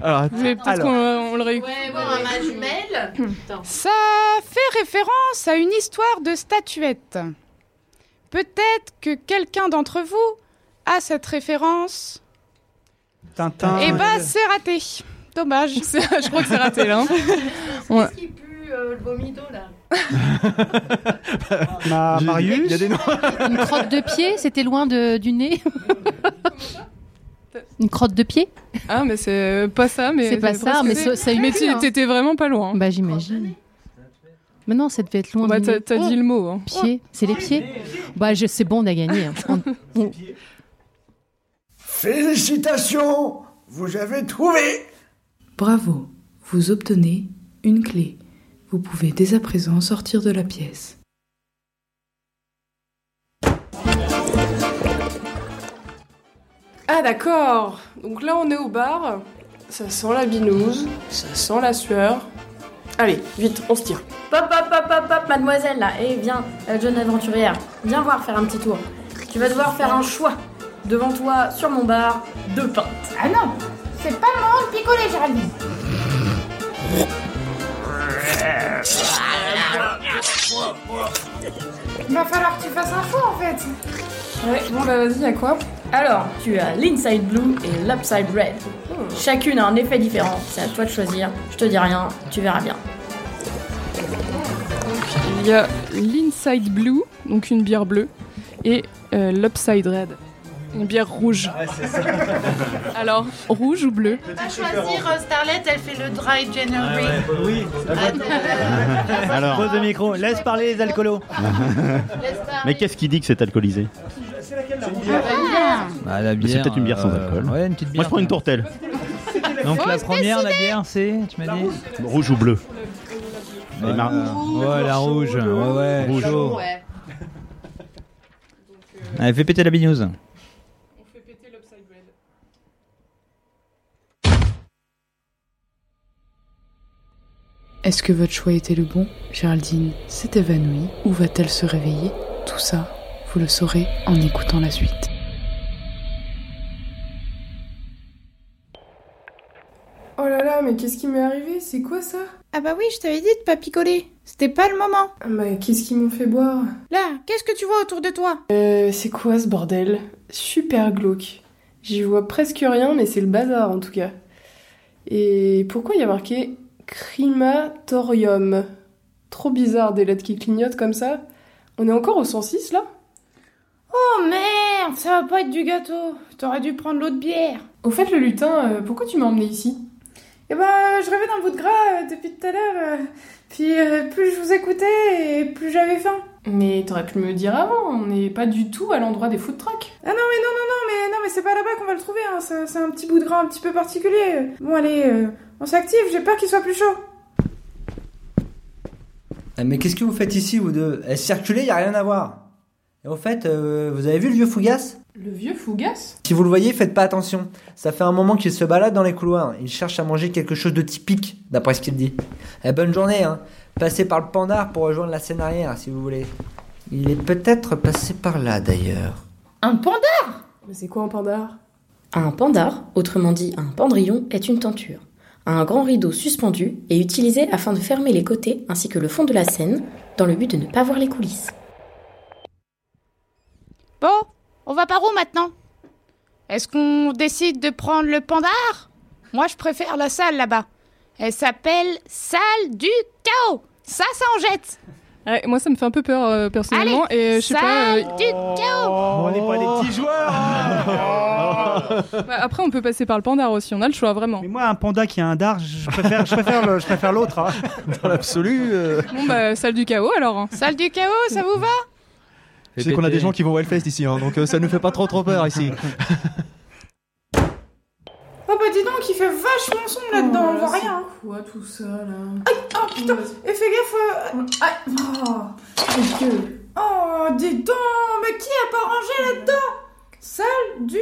Alors, peut-être Alors. qu'on on le réécoute ma jumelle. Ça fait référence à une histoire de statuette. Peut-être que quelqu'un d'entre vous a cette référence. Tintin. Eh bah, c'est raté. Dommage. Je crois que c'est raté là. hein. Ouais. qui pue le vomito là Ma Marius. Il y a des noms. Une crotte de pied, c'était loin de, du nez. Une crotte de pied Ah mais c'est pas ça, mais C'est pas ça, mais ça. ça, Mais hein. t'étais vraiment pas loin. Bah j'imagine. Mais non, ça devait être loin Bah du t'as dit le mot. hein. Pied, c'est les pieds Bah je, c'est bon, on a gagné. hein. On- on- Félicitations, vous avez trouvé. Bravo, vous obtenez une clé. Vous pouvez dès à présent sortir de la pièce. Ah d'accord. Donc là on est au bar. Ça sent la binouse, ça sent la sueur. Allez, vite, on se tire. Pop, pop, pop, pop, pop, mademoiselle là. Eh, viens, la jeune aventurière. Viens voir faire un petit tour. Tu vas devoir faire un choix. Devant toi, sur mon bar, deux pintes. Ah non, c'est pas le moment de picoler, Géraldine. Il va falloir que tu fasses un choix en fait. Ouais, bon bah vas-y, à quoi? Alors, tu as l'inside blue et l'upside red. Chacune a un effet différent. C'est à toi de choisir. Je te dis rien, tu verras bien. Il y a l'inside blue, donc une bière bleue, et euh, l'upside red, une bière rouge. Alors, rouge ou bleu À choisir, euh, Starlet, elle fait le dry January. Oui. Alors. Pose le micro. Laisse parler les alcoolos. Mais qu'est-ce qui dit que c'est alcoolisé Bah, la Mais c'est peut-être une bière sans euh, alcool. Ouais, une petite Moi, bière. je prends une tourtelle. Donc la première, la bière, c'est, tu m'as dit Rouge ou bleu Ouais, mar- ouais, la rouge. Ouais, ouais. Rouge. chaud. Allez, fais péter la bignouse. Est-ce que votre choix était le bon Géraldine s'est évanouie ou va-t-elle se réveiller? Tout ça, vous le saurez en écoutant la suite. Oh là là, mais qu'est-ce qui m'est arrivé? C'est quoi ça? Ah bah oui, je t'avais dit de pas picoler. C'était pas le moment. Bah, qu'est-ce qu'ils m'ont fait boire? Là, qu'est-ce que tu vois autour de toi? Euh, c'est quoi ce bordel? Super glauque. J'y vois presque rien, mais c'est le bazar en tout cas. Et pourquoi il y a marqué Crimatorium Trop bizarre des lettres qui clignotent comme ça. On est encore au 106 là? Oh merde, ça va pas être du gâteau. T'aurais dû prendre l'autre bière. Au fait, le lutin, euh, pourquoi tu m'as emmené ici? Eh ben, euh, je rêvais d'un bout de gras euh, depuis tout à l'heure. euh, puis plus je vous écoutais, et plus j'avais faim. Mais t'aurais pu me le dire avant, on n'est pas du tout à l'endroit des food trucks. Ah non, mais non, non, non, mais non, mais c'est pas là-bas qu'on va le trouver. Hein. C'est un petit bout de gras un petit peu particulier. Bon, allez, on s'active. J'ai peur qu'il soit plus chaud. Eh, Mais qu'est-ce que vous faites ici, vous deux? Eh, Circuler, y a rien à voir. Et au fait, euh, vous avez vu le vieux Fougas? Le vieux Fougas? Si vous le voyez, faites pas attention. Ça fait un moment qu'il se balade dans les couloirs. Il cherche à manger quelque chose de typique, d'après ce qu'il dit. Eh, bonne journée, hein. Passez par le Pandar pour rejoindre la scène arrière, si vous voulez. Il est peut-être passé par là, d'ailleurs. Un pandar? Mais c'est quoi un pandar? Un pandar, autrement dit un pendrillon, est une tenture. Un grand rideau suspendu est utilisé afin de fermer les côtés ainsi que le fond de la scène, dans le but de ne pas voir les coulisses. Bon, on va par où maintenant? Est-ce qu'on décide de prendre le pandar? Moi, je préfère la salle là-bas. Elle s'appelle Salle du Chaos. Ça, ça en jette. Ouais, moi, ça me fait un peu peur euh, personnellement. Allez, et euh, je sais pas. salle euh, du Chaos. on n'est pas des petits joueurs. ouais, après, on peut passer par le pandar aussi. On a le choix, vraiment. Mais moi, un panda qui a un dard, je préfère, je préfère, le- je préfère l'autre. hein. Dans l'absolu. euh, Bon, bah, salle du chaos alors. hein. Salle du Chaos, ça vous va? Je sais qu'on a des gens qui vont au Hellfest ici, hein, donc euh, ça ne fait pas trop trop peur ici. Oh bah dis donc, il fait vachement sombre là-dedans, on voit rien. hein. Quoi tout ça là Aïe, oh putain, et fais gaffe. euh, Aïe, oh, oh, dis donc, mais qui a pas rangé là-dedans? Salle du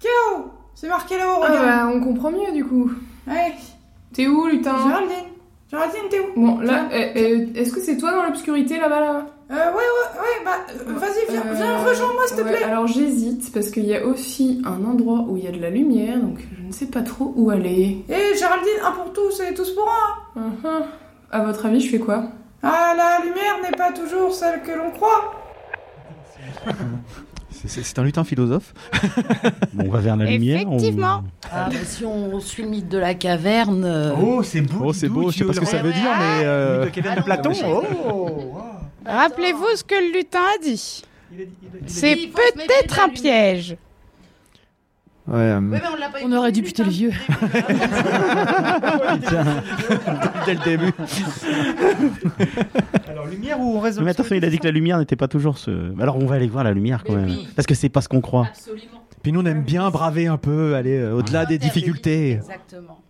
chaos. C'est marqué là-haut, Ah regarde. bah, on comprend mieux du coup. Ouais. T'es où, lutin? Géraldine. Géraldine, t'es où? Bon, là, euh, euh, est-ce que c'est toi dans l'obscurité là-bas là? Euh, ouais, ouais, ouais, bah, vas-y, viens, viens, Euh, rejoins-moi, s'il te ouais, plaît. Alors j'hésite parce qu'il y a aussi un endroit où il y a de la lumière, donc je ne sais pas trop où aller. Eh, Géraldine, un pour tous et tous pour un. Mhm. À votre avis, je fais quoi? Ah, la lumière n'est pas toujours celle que l'on croit. C'est- un lutin philosophe. Bon, on va vers la lumière. on- Effectivement. Ah, bah, si on suit le mythe de la caverne. euh, Oh, c'est beau. Oh, c'est beau, je sais pas ce que ça veut dire, mais. euh, Le caverne de Platon. Oh. Rappelez-vous ce que le lutin a dit. C'est peut-être un piège. Ouais, euh, Ouais, on l'a pas On aurait dû buter le vieux. dès le début. Alors, lumière ou on reste Mais attention, il a dit que la lumière n'était pas toujours ce. Alors on va aller voir la lumière quand même. Parce que c'est pas ce qu'on croit. Puis nous, on aime bien braver un peu, aller euh, au-delà des difficultés. Exactement.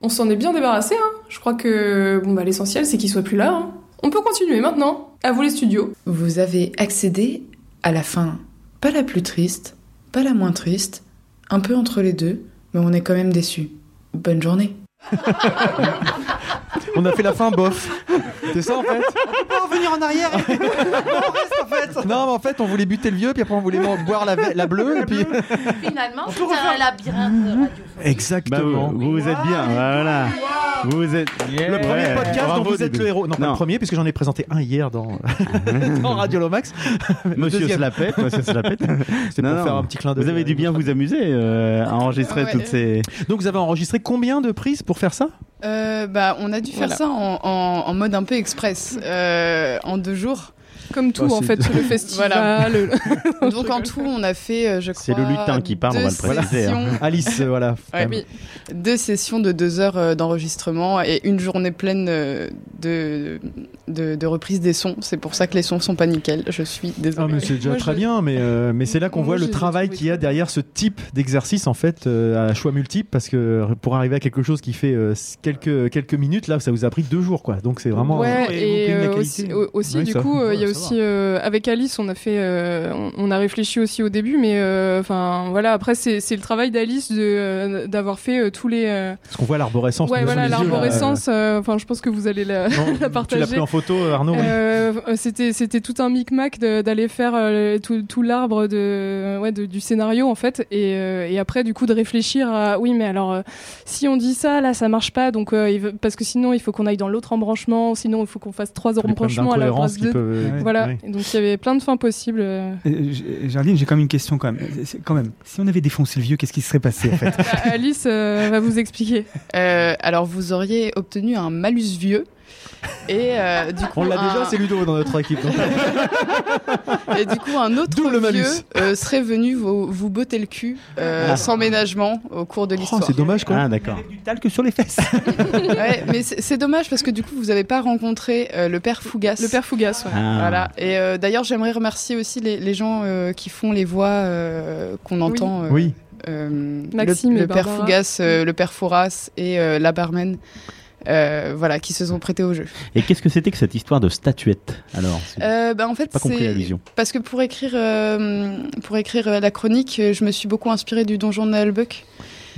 On s'en est bien débarrassé, hein. Je crois que bon bah l'essentiel c'est qu'il soit plus là. hein. On peut continuer maintenant. À vous les studios. Vous avez accédé à la fin, pas la plus triste, pas la moins triste, un peu entre les deux, mais on est quand même déçus. Bonne journée. On a fait la fin bof. C'est ça en fait On peut pas revenir en arrière. on reste en fait. Non, mais en fait, on voulait buter le vieux, puis après on voulait boire la, bleue, et puis. Finalement, c'est un labyrinthe radiophonique. Bah, Exactement. vous, vous êtes bien, voilà. Vous êtes. Le premier Ouais, podcast bravo, dont vous êtes le héros. Non, pas Non. le premier, puisque j'en ai présenté un hier dans, dans Radio Lomax. Monsieur Slapette, monsieur Slapette. C'est pour non. faire un petit clin d'œil. Vous avez dû bien vous amuser euh, à enregistrer Ouais. toutes ces. Donc vous avez enregistré combien de prises pour faire ça? Euh, bah, on a dû faire Voilà. ça en, en- en mode un peu express, euh, en deux jours. Comme tout, Bah, en fait, sur le festival. le- Donc en tout, on a fait, euh, je crois, C'est le lutin qui parle, on va le deux préciser, hein. sessions- Alice, euh, voilà. Ouais, oui. Deux sessions de deux heures euh, d'enregistrement et une journée pleine de, de, de reprise des sons. C'est pour ça que les sons sont pas nickel. Je suis Ah, désolée. mais c'est déjà Moi, très je- bien, mais, euh, mais c'est là qu'on Moi, voit le travail qu'il y a derrière ce type d'exercice, en fait, euh, à choix multiples, parce que pour arriver à quelque chose qui fait euh, quelques, quelques minutes, là, ça vous a pris deux jours, quoi. Donc c'est vraiment. Ouais, et euh, aussi, au- aussi, Ouais, du ça- coup, euh, il y a aussi euh, avec Alice, on a fait, euh, on, on a réfléchi aussi au début, mais euh, enfin voilà, après c'est c'est le travail d'Alice de euh, d'avoir fait euh, tous les. euh, Parce qu'on voit l'arborescence. ouais, voilà, l'arborescence. euh, Enfin, je pense que vous allez la, non, la Tu l'as partager. pris en photo, Arnaud oui. Euh, c'était c'était tout un micmac d'aller faire euh, tout, tout l'arbre de ouais de- du scénario en fait et, euh, et après du coup de réfléchir à oui mais alors euh, si on dit ça là ça marche pas donc euh, parce que sinon il faut qu'on aille dans l'autre embranchement sinon il faut qu'on fasse trois embranchements à la place de voilà ouais. Et donc il y avait plein de fins possibles euh. Géraldine, j'ai quand même une question quand même. C'est- Quand même, si on avait défoncé le vieux, qu'est-ce qui se serait passé en fait? Bah, Alice euh, va vous expliquer Euh, alors, vous auriez obtenu un malus vieux Et euh, du coup, On l'a un- déjà, c'est Ludo dans notre équipe. donc. Et du coup, un autre Double vieux euh, serait venu vous, vous botter le cul euh, Ah. sans ménagement au cours de Oh, l'histoire. c'est dommage quoi. Ah, d'accord. Du talc sur les fesses. Ouais, mais c'est c'est dommage parce que du coup, vous n'avez pas rencontré euh, le père Fougas. Le père Fougas, ouais. Ah. Voilà. Et euh, d'ailleurs, j'aimerais remercier aussi les, les gens euh, qui font les voix euh, qu'on entend. euh, Oui. euh, Maxime le, le père. Fougas, euh, le père Fouras et euh, la barman. Euh, voilà, qui se sont prêtés au jeu. Et qu'est-ce que c'était que cette histoire de statuette alors? Euh, bah, en fait, Pas compris c'est- l'allusion. Parce que pour écrire, euh, pour écrire la chronique, je me suis beaucoup inspirée du donjon de Nalbuck.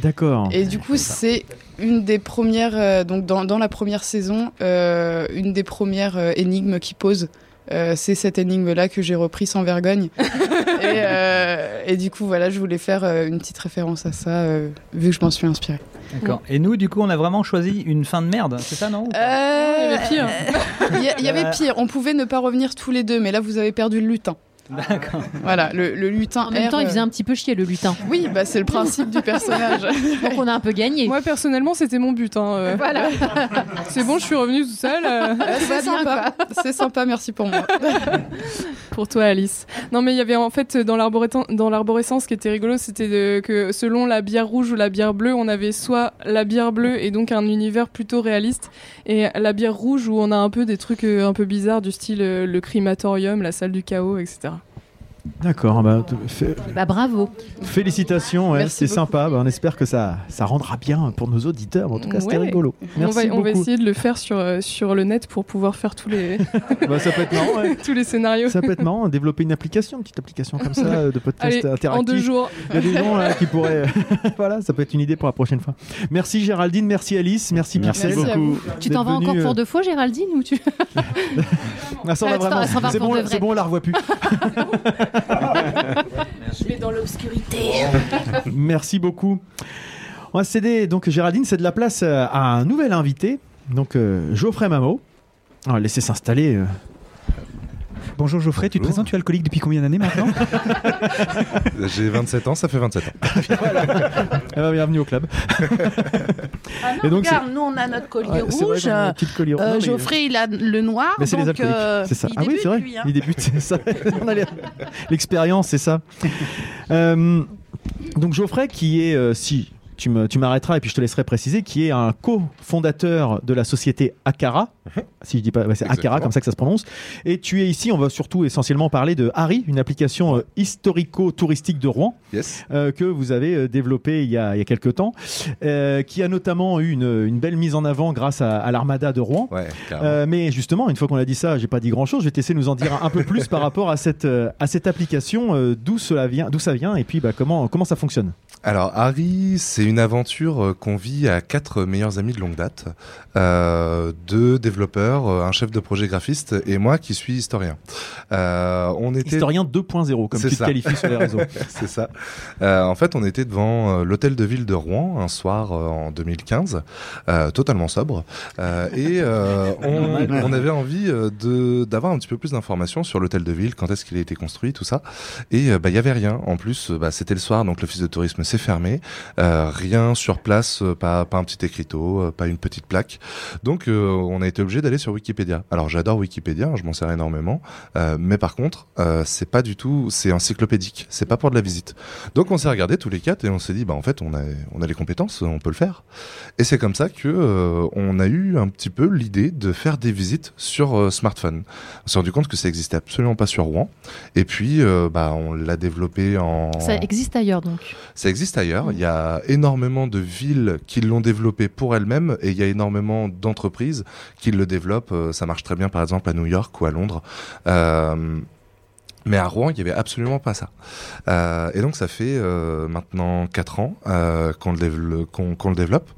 D'accord. Et du coup, c'est une des premières, euh, donc dans, dans la première saison, euh, une des premières euh, énigmes qui pose. Euh, c'est cette énigme-là que j'ai repris sans vergogne. et, euh, et du coup, voilà, je voulais faire euh, une petite référence à ça, euh, vu que je m'en suis inspirée. D'accord. Et nous, du coup, on a vraiment choisi une fin de merde, c'est ça, non Euh, il y avait pire. Il y, il y avait pire. On pouvait ne pas revenir tous les deux, mais là, vous avez perdu le lutin. D'accord. Voilà, le, le lutin. En même R, temps, il euh, faisait un petit peu chier le lutin. Oui, bah, c'est le principe du personnage. Donc on a un peu gagné. Moi, personnellement, c'était mon but. hein, euh. Voilà. C'est bon, je suis revenue tout seul. euh. c'est sympa. C'est sympa, merci pour moi. Pour toi, Alice. Non, mais il y avait en fait dans l'arborescence, dans l'arborescence, ce qui était rigolo, c'était que selon la bière rouge ou la bière bleue, on avait soit la bière bleue et donc un univers plutôt réaliste, et la bière rouge où on a un peu des trucs euh, un peu bizarres du style euh, le crématorium, la salle du chaos, etc. 있죠. D'accord. Bah, Bah bravo. félicitations, ouais, Merci c'est beaucoup. sympa. Bah, on espère que ça, ça rendra bien pour nos auditeurs. En tout cas, c'était Ouais. rigolo. Merci on, va, on va beaucoup. essayer de le faire sur, euh, sur le net pour pouvoir faire tous les, Bah, ça peut être marrant. ouais. tous les scénarios. Ça peut être marrant, développer une application, une petite application comme ça euh, de podcast Allez, interactif. en deux jours. Il y a des gens là, qui pourraient. voilà, ça peut être une idée pour la prochaine fois. Merci Géraldine, merci Alice, merci, Merci Pixel. beaucoup. Tu t'en vas encore euh, pour deux fois, Géraldine ou tu... Ah, ça, on Ah, ça- vraiment. va C'est pour bon, bon, on la revoit plus. Je vais dans l'obscurité. Merci beaucoup. On va céder, donc Géraldine, c'est de la place euh, à un nouvel invité, donc euh, Geoffrey Mamo. On va laisser s'installer. euh. Bonjour Geoffrey, tu te présentes, tu es alcoolique depuis combien d'années maintenant J'ai 27 ans, ça fait 27 ans. Eh ben, bienvenue au club. Ah non, Et donc, regarde, nous on a notre collier Ouais, c'est vrai rouge. collier- euh, Non, mais- Geoffrey il a le noir. Mais c'est les alcooliques, euh, c'est ça. il ah oui, c'est vrai. lui, hein. Il débute, c'est ça. On a les- l'expérience, c'est ça. Euh, donc Geoffrey, qui est, euh, si tu me- tu m'arrêteras et puis je te laisserai préciser, qui est un co-fondateur de la société Akara. Si je dis pas, ouais, c'est Akara comme ça que ça se prononce. Et tu es ici, on va surtout essentiellement parler de Harry, une application euh, historico-touristique de Rouen Yes. euh, que vous avez euh, développé il y a, il y a quelques temps, euh, qui a notamment eu une, une belle mise en avant grâce à, à l'Armada de Rouen. Ouais, mais justement, une fois qu'on a dit ça, j'ai pas dit grand chose. Je vais t'essayer de nous en dire un, un peu plus par rapport à cette, à cette application, d'où cela vient, d'où ça vient, et puis bah, comment, comment ça fonctionne? Alors Harry, c'est une aventure euh, qu'on vit à quatre meilleurs amis de longue date, euh, deux développeurs, euh, un chef de projet graphiste et moi qui suis historien. Euh, on était Historien 2.0, comme C'est tu te qualifies sur les réseaux. c'est ça. Euh, en fait, on était devant l'hôtel de ville de Rouen un soir en 2015, euh, totalement sobre, et on, on avait envie de d'avoir un petit peu plus d'informations sur l'hôtel de ville, quand est-ce qu'il a été construit, tout ça. Et bah il y avait rien. En plus, bah, c'était le soir, donc l'office de tourisme s'est fermé. Euh, rien sur place, euh, pas pas un petit écriteau, euh, pas une petite plaque. Donc euh, on a été obligé d'aller sur Wikipédia. Alors j'adore Wikipédia, hein, je m'en sers énormément, mais par contre c'est pas du tout, c'est encyclopédique, c'est pas pour de la visite. Donc on s'est regardé tous les quatre et on s'est dit bah en fait on a on a les compétences, on peut le faire. Et c'est comme ça que euh, on a eu un petit peu l'idée de faire des visites sur euh, smartphone. On s'est rendu compte que ça existait absolument pas sur Rouen. Et puis euh, bah on l'a développé en Ça existe ailleurs donc. ça existe ailleurs. Il y a énormément de villes qui l'ont développé pour elles-mêmes et il y a énormément d'entreprises qui le développent. Euh, Ça marche très bien, par exemple, à New York ou à Londres. Euh, mais à Rouen, il y avait absolument pas ça. Euh, et donc, ça fait maintenant 4 ans qu'on le, développe-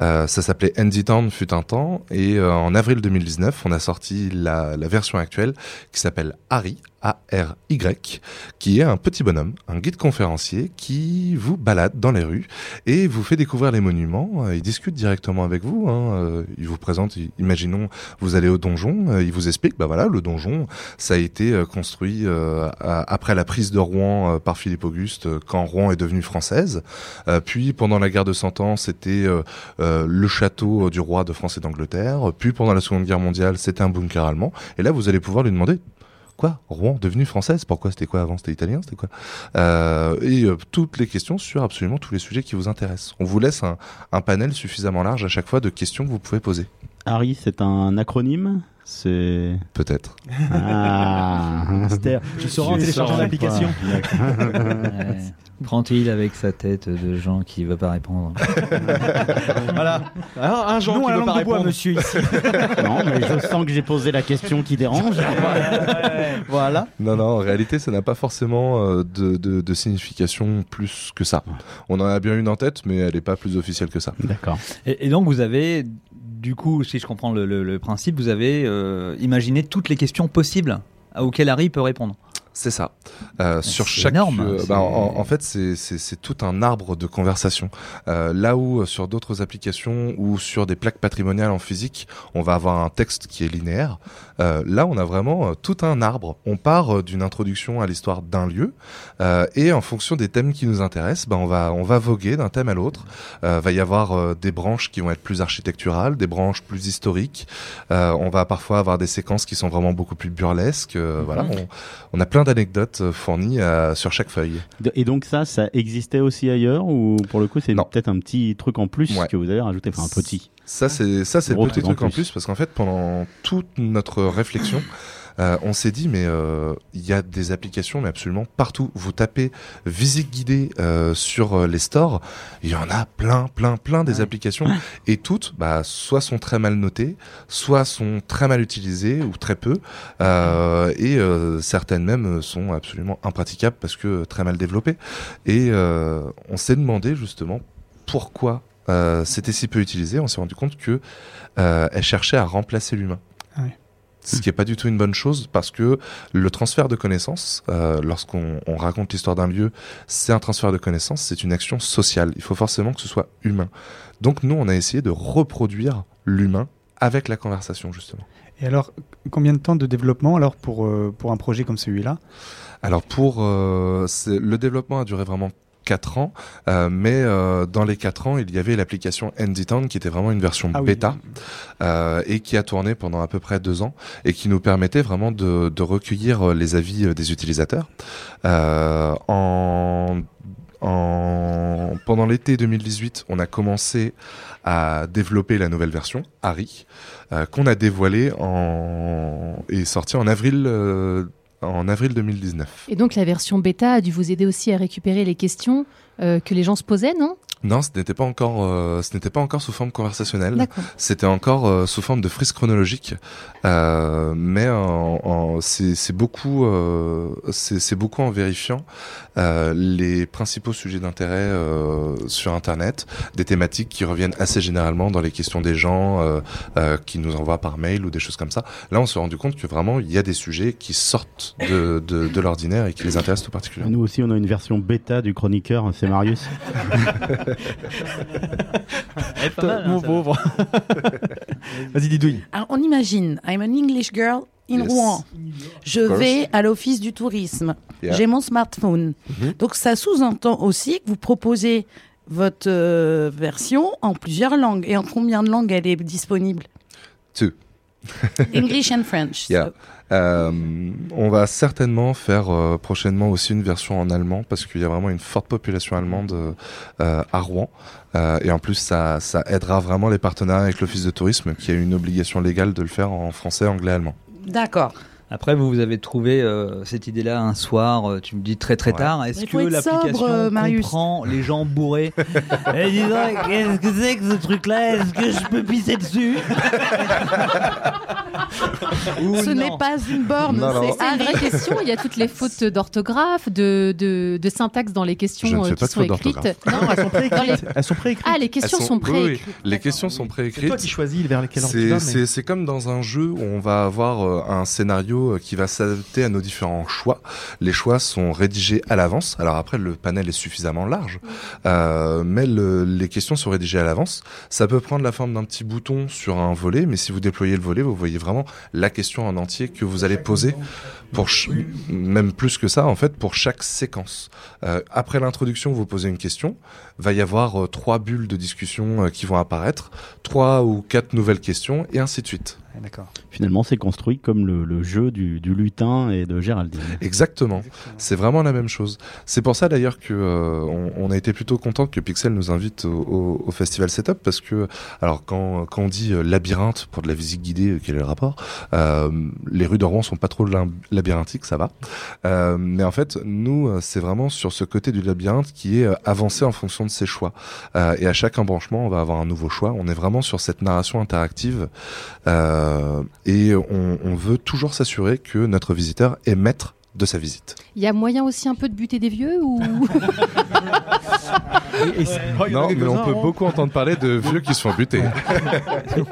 ça s'appelait Andy Town fut un temps. Et en avril 2019, on a sorti la version actuelle qui s'appelle Harry, A-R-Y, qui est un petit bonhomme, un guide conférencier qui vous balade dans les rues et vous fait découvrir les monuments. Euh, Il discute directement avec vous. Hein. Euh, Il vous présente, imaginons, vous allez au donjon, euh, il vous explique, bah voilà, le donjon, ça a été construit après la prise de Rouen par Philippe Auguste, quand Rouen est devenue française. Puis pendant la guerre de Cent Ans, c'était le château du roi de France et d'Angleterre. Puis pendant la Seconde Guerre mondiale, c'était un bunker allemand. Et là, vous allez pouvoir lui demander Quoi Rouen devenue française? Pourquoi c'était quoi avant? C'était italien? C'était quoi? Euh, Et euh, toutes les questions sur absolument tous les sujets qui vous intéressent. On vous laisse un, un panel suffisamment large à chaque fois de questions que vous pouvez poser. Harry, c'est un acronyme? C'est. Peut-être. Ah. Tu sauras en téléchargeant l'application. Ouais. Prend-il avec sa tête de gens qui ne veut pas répondre voilà. Alors, un genre Non qui à la veut pas bois, monsieur, ici. non, mais je sens que j'ai posé la question qui dérange. voilà. Non, non, en réalité, ça n'a pas forcément euh, de, de, de signification plus que ça. On en a bien une en tête, mais elle n'est pas plus officielle que ça. D'accord. et, et donc vous avez, du coup, si je comprends le, principe, vous avez euh, imaginé toutes les questions possibles auxquelles Harry peut répondre. C'est ça. Euh, sur c'est chaque, énorme, euh, c'est- bah, en, en fait, c'est- tout un arbre de conversation. Euh, là où sur d'autres applications ou sur des plaques patrimoniales en physique, on va avoir un texte qui est linéaire. là, on a vraiment tout un arbre. On part d'une introduction à l'histoire d'un lieu et en fonction des thèmes qui nous intéressent, bah, on va on va voguer d'un thème à l'autre. Va y avoir des branches qui vont être plus architecturales, des branches plus historiques. On va parfois avoir des séquences qui sont vraiment beaucoup plus burlesques. Voilà, Mhm. on, on a plein d'anecdotes euh, fournies euh, sur chaque feuille. Et donc ça, ça existait aussi ailleurs ou pour le coup c'est peut-être un petit truc en plus Ouais. que vous avez rajouté, enfin un petit. Ça, c'est ça, c'est le petit truc en plus, parce qu'en fait, pendant toute notre réflexion, euh, on s'est dit, mais euh, il y a des applications, mais absolument partout. Vous tapez visite guidée euh, sur euh, les stores, il y en a plein, plein, plein des applications, et toutes, bah, soit sont très mal notées, soit sont très mal utilisées ou très peu, euh, et euh, certaines même sont absolument impraticables parce que très mal développées. Et euh, on s'est demandé justement pourquoi euh, c'était si peu utilisé. On s'est rendu compte que euh, elle cherchait à remplacer l'humain. Ah ouais. Ce qui n'est pas du tout une bonne chose parce que le transfert de connaissances, euh, lorsqu'on on raconte l'histoire d'un lieu, c'est un transfert de connaissances, c'est une action sociale. Il faut forcément que ce soit humain. Donc nous, on a essayé de reproduire l'humain avec la conversation justement. Et alors, combien de temps de développement alors pour, euh, pour un projet comme celui-là? Alors pour euh, le développement a duré vraiment 4 ans, euh, mais euh, dans les 4 ans, il y avait l'application Town qui était vraiment une version Ah oui. bêta euh, et qui a tourné pendant à peu près 2 ans et qui nous permettait vraiment de, de recueillir les avis des utilisateurs. En en... Pendant l'été 2018, on a commencé à développer la nouvelle version, Harry, euh, qu'on a dévoilée en... et sortie en avril, euh, en avril 2019. Et donc la version bêta a dû vous aider aussi à récupérer les questions euh, que les gens se posaient, non? Non, ce n'était pas encore, euh, ce n'était pas encore sous forme conversationnelle. D'accord. C'était encore euh, sous forme de frise chronologique, Euh, mais en, en- c'est c'est beaucoup, euh, c'est c'est beaucoup en vérifiant euh, les principaux sujets d'intérêt euh, sur Internet, des thématiques qui reviennent assez généralement dans les questions des gens euh, euh, qui nous envoient par mail ou des choses comme ça. Là, on s'est rendu compte que vraiment il y a des sujets qui sortent de, de, de l'ordinaire et qui les intéressent tout particulièrement. Nous aussi, on a une version bêta du chroniqueur, c'est Marius. Mon pauvre. Vas-y, Didouille. Alors, on imagine, I'm an English girl in Yes. Rouen. Je course. vais à l'office du tourisme. Yeah. J'ai mon smartphone. Donc, ça sous-entend aussi que vous proposez votre euh, version en plusieurs langues. Et en combien de langues elle est disponible? Two. English and French. Yeah. Euh, on va certainement faire euh, prochainement aussi une version en allemand parce qu'il y a vraiment une forte population allemande euh, à Rouen. Et en plus, ça, ça aidera vraiment les partenariats avec l'Office de tourisme qui a une obligation légale de le faire en français, anglais, allemand. D'accord. Après, vous, vous avez trouvé euh, cette idée-là un soir, euh, tu me dis très très tard. Est-ce que l'application comprend les gens bourrés Et dis donc, qu'est-ce que c'est que ce truc-là? Est-ce que je peux pisser dessus? Ou Ce n'est pas une borne, c'est C'est une vraie question. Il y a toutes les fautes d'orthographe, de, de, de syntaxe dans les questions Je ne euh, qui sont écrites. Non, elles sont préécrites. Les- Elles sont. Ah, les questions Elles sont, oui, oui, préécrites. Les questions sont préécrites. C'est toi qui choisis vers lesquelles on C'est- va. C'est c'est comme dans un jeu où on va avoir euh, un scénario euh, qui va s'adapter à nos différents choix. Les choix sont rédigés à l'avance. Alors après, le panel est suffisamment large, euh, mais le- les questions sont rédigées à l'avance. Ça peut prendre la forme d'un petit bouton sur un volet, mais si vous déployez le volet, vous voyez vraiment vraiment la question en entier que vous allez poser pour même plus que ça en fait pour chaque séquence. Euh, après l'introduction, vous posez une question, va y avoir euh, trois bulles de discussion euh, qui vont apparaître, trois ou quatre nouvelles questions et ainsi de suite. D'accord. Finalement, c'est construit comme le, le jeu du, du lutin et de Géraldine. Exactement. C'est vraiment la même chose. C'est pour ça d'ailleurs que euh, on, on a été plutôt content que Pixel nous invite au, au- au festival Setup parce que alors quand, quand on dit labyrinthe pour de la visite guidée, quel est le rapport? Euh, Les rues de Rouen sont pas trop labyrinthiques, ça va. Euh, mais en fait, nous, euh, c'est vraiment sur ce côté du labyrinthe qui est euh, avancé en fonction de ses choix. Et à chaque embranchement, on va avoir un nouveau choix. On est vraiment sur cette narration interactive et on veut toujours s'assurer que notre visiteur est maître de sa visite. Il y a moyen aussi un peu de buter des vieux ou non, mais on peut beaucoup entendre parler de vieux qui se font buter.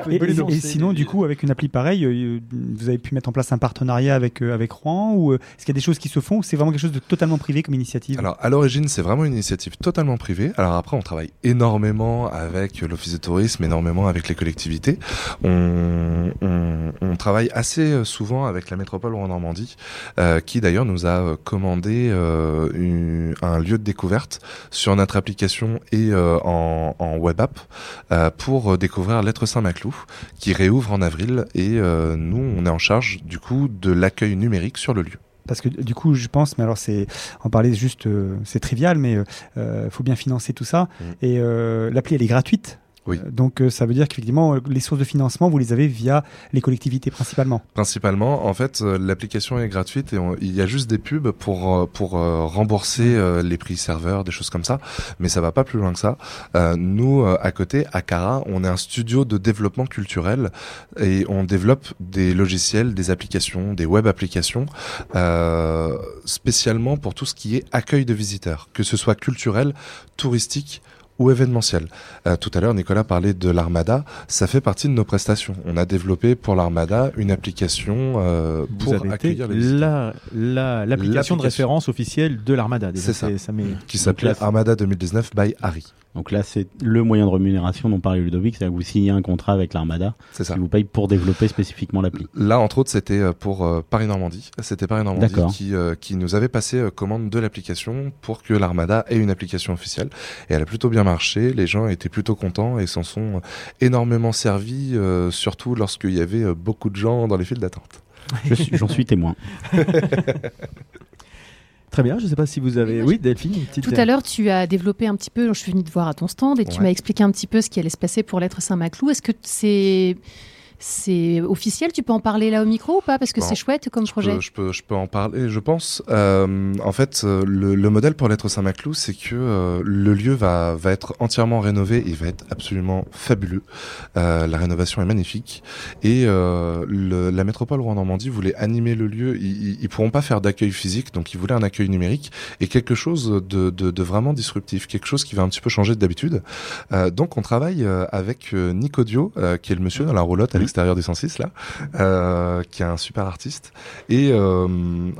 Et, et- et sinon, du coup, avec une appli pareille, euh, vous avez pu mettre en place un partenariat avec, euh, avec Rouen ou euh, est-ce qu'il y a des choses qui se font ou c'est vraiment quelque chose de totalement privé comme initiative? Alors, à l'origine, c'est vraiment une initiative totalement privée. Alors après, on travaille énormément avec l'Office de tourisme, énormément avec les collectivités. On, on, on travaille assez souvent avec la métropole en Normandie, euh, qui d'ailleurs nous a commandé euh, une- un lieu de découverte sur notre application et euh, en, en web app euh, pour découvrir Lettre Saint-Maclou, qui réouvre en avril. Et euh, nous, on est en charge du coup de l'accueil numérique sur le lieu. Parce que du coup, je pense, mais alors c'est en parler juste, euh, c'est trivial, mais il faut bien financer tout ça. Et euh, l'appli, elle est gratuite. Oui. Euh, Donc euh, ça veut dire qu'effectivement, euh, les sources de financement, vous les avez via les collectivités principalement. Principalement, en fait, l'application est gratuite et on- il y a juste des pubs pour pour rembourser les prix serveurs, des choses comme ça, mais ça va pas plus loin que ça. Nous, à côté, à Cara, on est un studio de développement culturel et on développe des logiciels, des applications, des web applications, euh, spécialement pour tout ce qui est accueil de visiteurs, que ce soit culturel, touristique ou événementiel. Euh, tout à l'heure, Nicolas parlait de l'Armada. Ça fait partie de nos prestations. On a développé pour l'Armada une application euh, pour accueillir les la- la- l'application de référence officielle de l'Armada. déjà. C'est ça. ça met- Qui s'appelait Armada 2019 by Harry. Donc là, c'est le moyen de rémunération dont parlait Ludovic, c'est que vous signez un contrat avec l'Armada qui vous paye pour développer spécifiquement l'appli. Là, entre autres, c'était euh, pour euh, Paris-Normandie. C'était Paris-Normandie qui, euh, qui nous avait passé euh, commande de l'application pour que l'Armada ait une application officielle. Et elle a plutôt bien marché. Les gens étaient plutôt contents et s'en sont énormément servis, surtout lorsqu'il y avait beaucoup de gens dans les files d'attente. J'en suis témoin. Très bien, je ne sais pas si vous avez. Oui, Delphine, une petite. Tout à l'heure, tu as développé un petit peu, je suis venue te voir à ton stand et tu m'as expliqué un petit peu ce qui allait se passer pour l'être Saint-Maclou. Est-ce que c'est c'est officiel Tu peux en parler là au micro ou pas? Parce que c'est chouette comme Je projet. peux, je peux, je peux en parler, je pense. Euh, en fait, euh, le, le modèle pour l'être Saint-Maclou, c'est que euh, le lieu va, va être entièrement rénové. Il va être absolument fabuleux. Euh, la rénovation est magnifique. Et euh, le- la métropole Rouen-Normandie voulait animer le lieu. Ils, ils, ils pourront pas faire d'accueil physique, donc ils voulaient un accueil numérique et quelque chose de, de, de vraiment disruptif, quelque chose qui va un petit peu changer de d'habitude. Euh, donc on travaille avec euh, qui est le monsieur dans la roulotte à l'extérieur du 106 là, euh, qui est un super artiste. Et euh,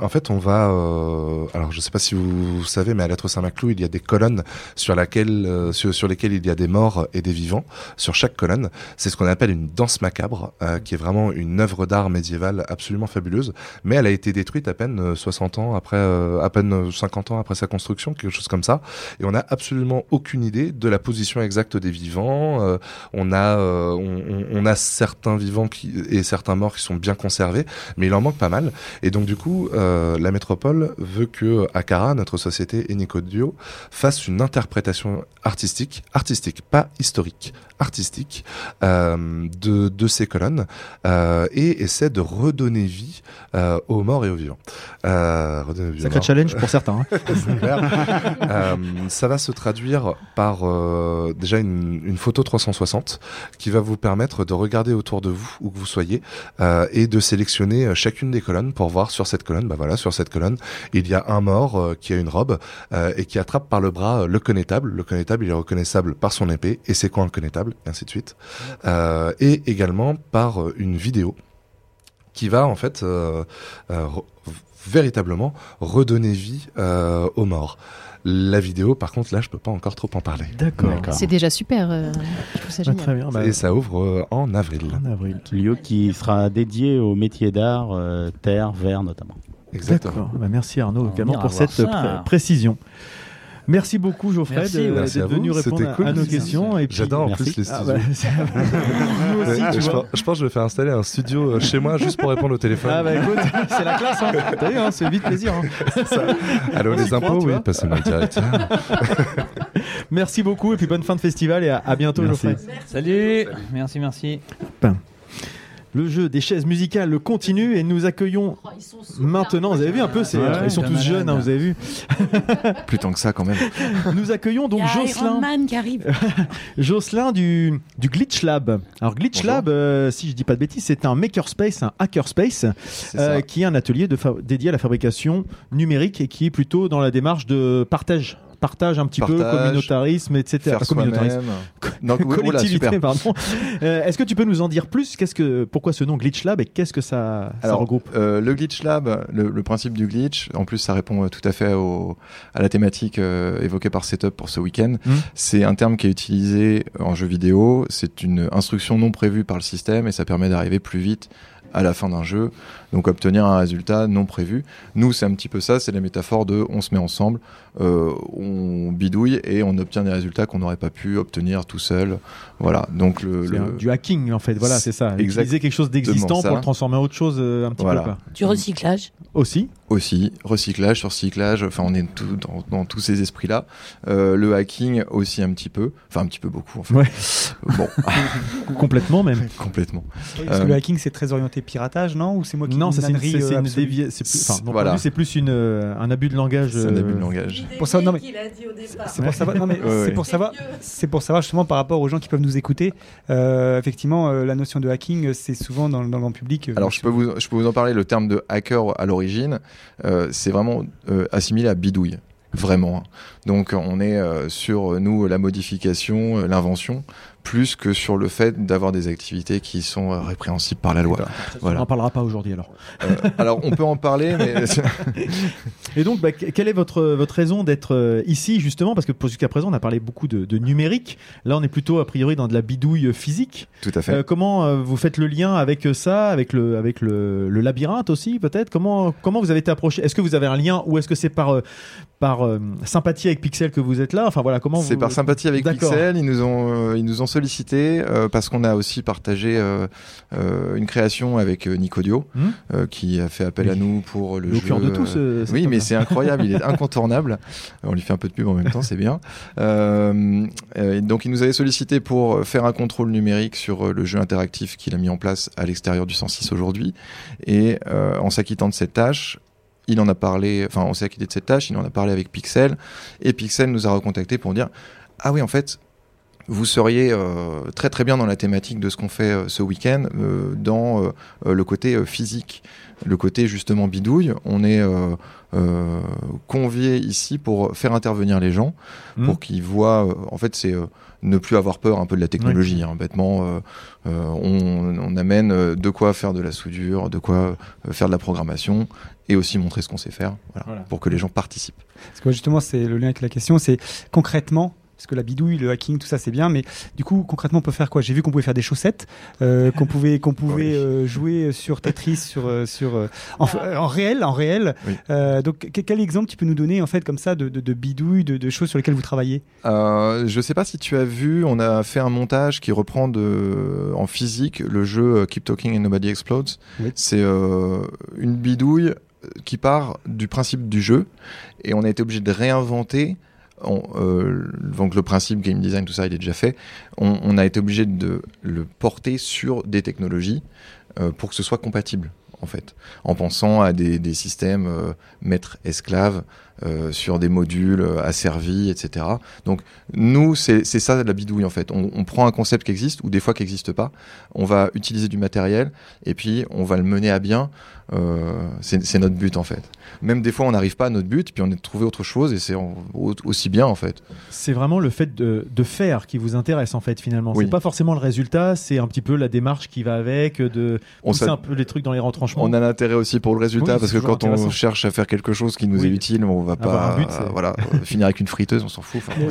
en fait, on va, euh, alors je sais pas si vous, savez, mais à l'être Saint-Maclou, il y a des colonnes sur laquelle, euh, sur, sur lesquelles il y a des morts et des vivants. Sur chaque colonne, c'est ce qu'on appelle une danse macabre, qui est vraiment une œuvre d'art médiévale absolument fabuleuse. Mais elle a été détruite à peine euh, 60 ans après, à peine euh, 50 ans après sa construction, quelque chose comme ça. Et on n'a absolument aucune idée de la position exacte des vivants. On a, on- on a certains vivants et certains morts qui sont bien conservés, mais il en manque pas mal. Et donc du coup, euh, la métropole veut que Akara, notre société et Nicodio, fasse une interprétation artistique, artistique, pas historique, artistique, euh, de, de ces colonnes euh, et essaie de redonner vie euh, aux morts et aux vivants. Redonner Sacré challenge pour certains, hein. Clair. Ça va se traduire par déjà une, une photo 360 qui va vous permettre de regarder autour de vous où que vous soyez et de sélectionner chacune des colonnes pour voir sur cette colonne, bah voilà, sur cette colonne, il y a un mort qui a une robe et qui attrape par le bras le connétable. Le connétable, il est reconnaissable par son épée et c'est quoi un connétable et ainsi de suite. Euh, et également par euh, une vidéo qui va en fait euh, euh, re- véritablement redonner vie euh, aux morts. La vidéo, par contre, là, je peux pas encore trop en parler. D'accord. C'est déjà super. euh, je trouve ça génial. Et ça ouvre euh, en avril. En avril. Lieu qui sera dédié aux métiers d'art, euh, terre, verre notamment. D'accord. Bah, merci Arnaud également pour cette précision. Merci beaucoup Geoffrey d'être venu répondre à- cool. à nos questions. Et puis- J'adore en plus Merci. les Ah, studios. bah, c'est- Nous aussi, Ouais, tu je, vois. pense, je pense que je vais faire installer un studio euh, chez moi juste pour répondre au téléphone. Ah bah écoute, c'est la classe, hein. T'as vu, hein, c'est vite plaisir. hein. Allô, On les impôts, oui, passez-moi le directeur. Merci beaucoup et puis bonne fin de festival et à, à bientôt Merci. Geoffrey. Salut. Merci, merci. Le jeu des chaises musicales le continue et nous accueillons maintenant, vous avez vu un peu, c'est- Ouais, ils sont tous malade. jeunes, hein, vous avez vu. Plus tant que ça quand même. Nous accueillons donc Il y a Iron Jocelyn. Man qui arrive. Jocelyn du, du Glitch Lab. Alors Glitch Bonjour. Lab, euh, si je dis pas de bêtises, c'est un makerspace, un hackerspace, euh, qui est un atelier de fa- dédié à la fabrication numérique et qui est plutôt dans la démarche de partage. Partage un petit peu, Partage, communautarisme, etc. communautarisme. oula, collectivité, super. pardon. Euh, Est-ce que tu peux nous en dire plus? Qu'est-ce que, Pourquoi ce nom Glitch Lab et qu'est-ce que ça, ça Alors, regroupe? euh, le Glitch Lab, le, le principe du glitch, en plus ça répond euh, tout à fait au, à la thématique euh, évoquée par Setup pour ce week-end. Mhm. C'est un terme qui est utilisé en jeu vidéo, c'est une instruction non prévue par le système et ça permet d'arriver plus vite à la fin d'un jeu, donc obtenir un résultat non prévu. Nous, c'est un petit peu ça, c'est la métaphore de on se met ensemble, euh, on bidouille et on obtient des résultats qu'on n'aurait pas pu obtenir tout seul. Voilà, donc le, C'est le- un- du hacking en fait, voilà, c'est ça. Utiliser quelque chose d'existant pour le transformer en autre chose euh, un petit Voilà. peu. quoi. Du recyclage. Aussi. Aussi, recyclage sur cyclage, enfin on est tout dans, dans tous ces esprits-là. Euh, le hacking aussi un petit peu, enfin un petit peu beaucoup en fait. Ouais. Bon. Complètement même. Complètement. Parce que Euh, le hacking, c'est très orienté piratage, non? Ou c'est moi qui Non, c'est une, c'est- c'est euh, plus, Voilà. c'est plus une, euh, un abus de langage. C'est un abus de langage. Pour ça, non, mais- C'est pour savoir, non, mais Ouais, c'est ouais. pour savoir, c'est pour savoir justement par rapport aux gens qui peuvent nous écouter. euh, effectivement, euh, la notion de hacking, c'est souvent dans, dans le grand public. euh, Alors je peux vous je peux vous en parler. Le terme de hacker à l'origine, c'est vraiment euh, assimilé à bidouille. Vraiment. Donc on est euh, sur euh, nous la modification, euh, l'invention, plus que sur le fait d'avoir des activités qui sont euh, répréhensibles par la loi. On Voilà. n'en parlera pas aujourd'hui alors. Euh, alors on peut en parler, mais Et donc, bah, que- quelle est votre, votre raison d'être euh, ici justement? Parce que jusqu'à présent, on a parlé beaucoup de, de numérique. Là, on est plutôt a priori dans de la bidouille physique. Tout à fait. Euh, comment vous faites le lien avec ça, avec le, avec le, le labyrinthe aussi peut-être? Comment, comment vous avez été approché? Est-ce que vous avez un lien ou est-ce que c'est par, par euh, sympathie avec Pixel que vous êtes là? Enfin voilà, comment C'est vous- par sympathie avec. Pixel. Ils nous ont, ils nous ont sollicité euh, parce qu'on a aussi partagé euh, euh, une création avec Nicodio, euh, qui a fait appel à nous pour le Le jeu. de euh, cet oui, mais c'est incroyable. il est incontournable. On lui fait un peu de pub en même temps, c'est bien. Donc, il nous avait sollicité pour faire un contrôle numérique sur le jeu interactif qu'il a mis en place à l'extérieur du 106 aujourd'hui. Et euh, en s'acquittant de cette tâche, il en a parlé, enfin, on s'est acquitté de cette tâche, il en a parlé avec Pixel, et Pixel nous a recontacté pour dire Ah oui, en fait, vous seriez euh, très très bien dans la thématique de ce qu'on fait euh, ce week-end, euh, dans le côté euh, physique, le côté justement bidouille. On est euh, euh, convié ici pour faire intervenir les gens, Mhm. pour qu'ils voient. euh, en fait, c'est euh, ne plus avoir peur un peu de la technologie. hein, bêtement, euh, euh, on, on amène euh, de quoi faire de la soudure, de quoi faire de la programmation, et aussi montrer ce qu'on sait faire, voilà, Voilà. pour que les gens participent. Parce que justement, c'est le lien avec la question, c'est concrètement. Parce que la bidouille, le hacking, tout ça, c'est bien, mais du coup, concrètement, on peut faire quoi? J'ai vu qu'on pouvait faire des chaussettes, euh, qu'on pouvait, qu'on pouvait euh, jouer sur Tetris, sur, euh, sur euh, en, en réel, en réel. Euh, donc, que- quel exemple tu peux nous donner en fait comme ça de, de, de bidouille, de, de choses sur lesquelles vous travaillez? Euh, je sais pas si tu as vu, on a fait un montage qui reprend de, en physique le jeu Keep Talking and Nobody Explodes. C'est euh, une bidouille qui part du principe du jeu et on a été obligé de réinventer. On, euh, donc le principe game design, tout ça, il est déjà fait. On, a été obligé de le porter sur des technologies euh, pour que ce soit compatible, en fait, en pensant à des, des systèmes euh, maître-esclave, euh, sur des modules euh, asservis, etc. Donc nous, c'est ça la bidouille en fait. On, on prend un concept qui existe ou des fois qui n'existe pas, on va utiliser du matériel et puis on va le mener à bien. Euh, c'est notre but en fait. Même des fois, on n'arrive pas à notre but, puis on est de trouver autre chose et c'est aussi bien en fait. C'est vraiment le fait de, de faire qui vous intéresse en fait finalement. Oui. C'est pas forcément le résultat, c'est un petit peu la démarche qui va avec, de On pousser s'a- un peu les trucs dans les retranchements. On a l'intérêt aussi pour le résultat Oui, parce que quand on cherche à faire quelque chose qui nous Oui. est utile, on va Avoir pas un but, c'est- euh, voilà euh, finir avec une friteuse, on s'en fout. Enfin,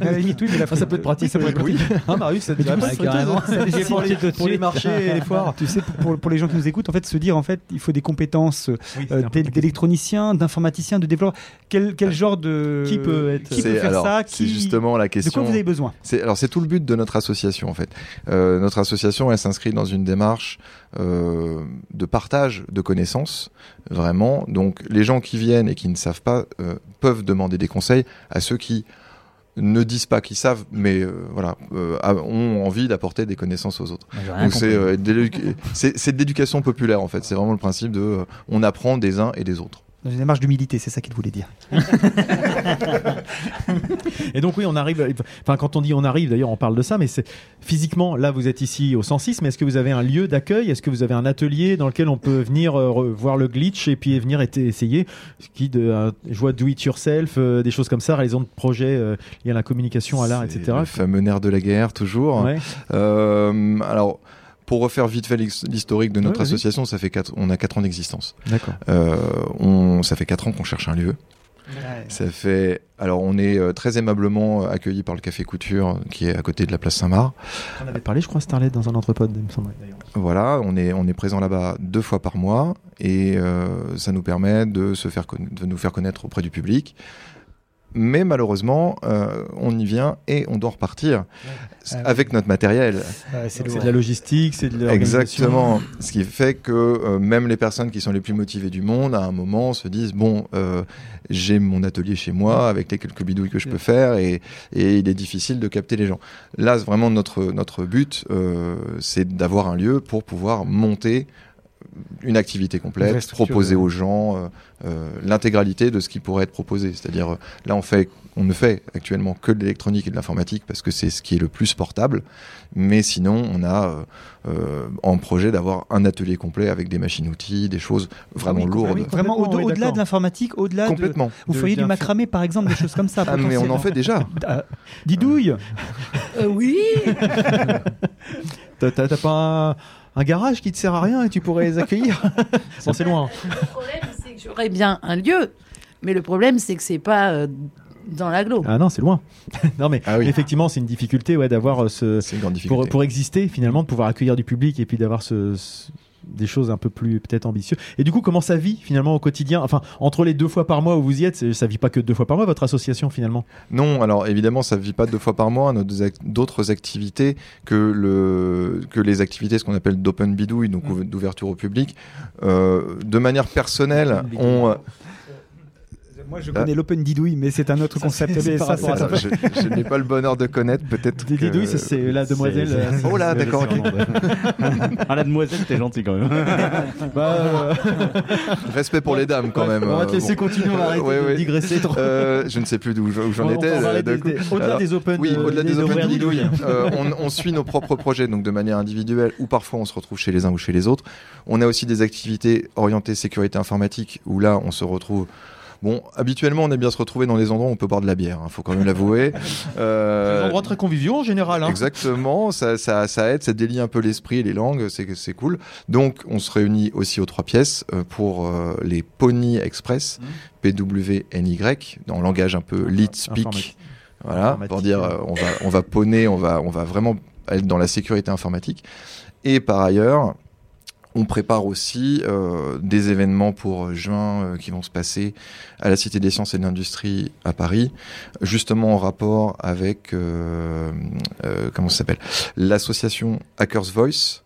À la limite, oui, mais la Ah, ça peut être pratique, ça pourrait être pratique. Ah, Marius, ça te dirait pas carrément. hein. Ça nécessite pour, les, pour les marchés et les foires. Tu sais, pour, pour les gens qui nous écoutent, en fait, se dire, en fait, il faut des compétences euh, d'é- d'électroniciens, d'informaticiens, de développeurs. Quel, quel genre de. Qui peut être- Qui peut C'est- faire alors, ça? C'est qui- justement la question. De quoi vous avez besoin? C'est alors c'est tout le but de notre association en fait. Euh, notre association elle s'inscrit dans une démarche euh, de partage de connaissances vraiment. Donc les gens qui viennent et qui ne savent pas euh, peuvent demander des conseils à ceux qui ne disent pas qu'ils savent, mais euh, voilà, euh, ont envie d'apporter des connaissances aux autres. Donc c'est de l'éducation populaire en fait. C'est vraiment le principe de on apprend des uns et des autres. Dans une démarche d'humilité, c'est ça qu'il voulait dire. Et donc oui, on arrive. Enfin, quand on dit on arrive, d'ailleurs, on parle de ça, mais c'est physiquement. Là, vous êtes ici au 106, mais est-ce que vous avez un lieu d'accueil? Est-ce que vous avez un atelier dans lequel on peut venir euh, voir le glitch et puis venir essayer Ce qui de, euh, je vois do it yourself, euh, des choses comme ça, réalisation de projets euh, liés à la communication, à l'art, etc. Le fameux nerf de la guerre, toujours. Ouais. Euh, alors, pour refaire vite fait l'his- l'historique de notre Ouais, association, ça fait quatre, on a 4 ans d'existence. D'accord. Euh, on, ça fait 4 ans qu'on cherche un lieu. Ça fait. Alors, on est euh, très aimablement accueilli par le Café Couture, qui est à côté de la place Saint-Marc. On avait parlé, je crois, Starlet dans un entrepôt, il me semble d'ailleurs. Voilà, on est, on est présent là-bas deux fois par mois et euh, ça nous permet de, se faire de nous faire connaître auprès du public. Mais malheureusement, euh, on y vient et on doit repartir Ah avec notre matériel. Ouais, c'est de la logistique, c'est de l'organisation. Exactement. Ce qui fait que euh, même les personnes qui sont les plus motivées du monde, à un moment, se disent bon, euh, j'ai mon atelier chez moi avec les quelques bidouilles que je peux faire et, et il est difficile de capter les gens. Là, c'est vraiment notre notre but, euh, c'est d'avoir un lieu pour pouvoir monter une activité complète, proposer aux gens euh, euh, l'intégralité de ce qui pourrait être proposé. C'est-à-dire, euh, là, on fait, on ne fait actuellement que de l'électronique et de l'informatique parce que c'est ce qui est le plus portable. Mais sinon, on a euh, euh, en projet d'avoir un atelier complet avec des machines-outils, des choses vraiment Ah oui, lourdes. oui, Vraiment, oui, au-delà de l'informatique, au-delà de. Complètement. Vous De feriez du macramé, par exemple, des choses comme ça. Ah, mais on en fait déjà. Ah, Didouille Euh, oui T'as- T'as t'as pas un, un garage qui te sert à rien et tu pourrais les accueillir Bon, c'est loin. Le problème, c'est que j'aurais bien un lieu, mais le problème, c'est que c'est pas euh, dans l'agglo. Ah non, c'est loin. non mais Ah oui. effectivement, c'est une difficulté ouais, d'avoir euh, ce C'est une grande difficulté. pour, pour exister finalement, de pouvoir accueillir du public et puis d'avoir ce, ce- des choses un peu plus peut-être ambitieuses. Et du coup, comment ça vit finalement au quotidien? Enfin, entre les deux fois par mois où vous y êtes, ça vit pas que deux fois par mois votre association finalement? Non, alors évidemment, ça ne vit pas deux fois par mois. On a d'autres activités que, le, que les activités, ce qu'on appelle d'open bidouille, donc ouv- d'ouverture au public. Euh, de manière personnelle, on. Moi, je Ah. connais l'open didouille, mais c'est un autre concept. ça, je je n'ai pas le bonheur de connaître, peut-être. Des que- didouilles, c'est la demoiselle. euh, Oh là, d'accord, ah, la demoiselle, t'es gentil quand même. bah, euh, Respect pour les dames quand même. On va te euh, laisser bon. continuer, on va arrêter Ouais, de ouais. digresser trop. Euh, je ne sais plus d'où où j'en étais. au-delà des open, Oui, au-delà des open on, on suit nos propres projets, donc de manière individuelle, ou parfois on se retrouve chez les uns ou chez les autres. On a aussi des activités orientées sécurité informatique, où là on se retrouve. Bon, habituellement, on aime bien se retrouver dans des endroits où on peut boire de la bière, il faut quand même l'avouer. Euh, Des endroits très conviviaux en général. Hein. Exactement, ça, ça, ça aide, ça délie un peu l'esprit et les langues, c'est cool. Donc, on se réunit aussi aux trois pièces euh, pour euh, les Pony Express, PWNY, dans le langage un peu lead speak. Voilà, pour dire euh, on va on va poney, on va on va vraiment être dans la sécurité informatique. Et par ailleurs, on prépare aussi euh, des événements pour juin euh, qui vont se passer à la Cité des Sciences et de l'Industrie à Paris, justement en rapport avec euh, euh, comment ça s'appelle? L'association Hackers Voice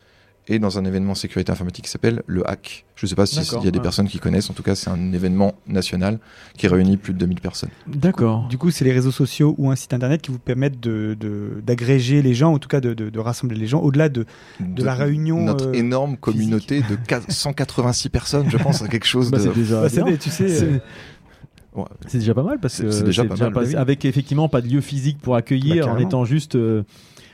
et dans un événement sécurité informatique qui s'appelle le Hack. Je ne sais pas s'il y a des ouais. personnes qui connaissent. En tout cas, c'est un événement national qui réunit plus de 2000 personnes. D'accord. Du coup, c'est les réseaux sociaux ou un site internet qui vous permettent de- de- d'agréger les gens, en tout cas de, de- de rassembler les gens, au-delà de, de, la réunion. Notre euh, énorme communauté de 4- 186 personnes, je pense, à quelque chose Bah, de. c'est déjà bah, bien. tu sais, C'est- euh, C'est déjà pas mal parce C'est- que c'est déjà pas mal, oui. avec effectivement pas de lieu physique pour accueillir, Bah, en étant juste. euh,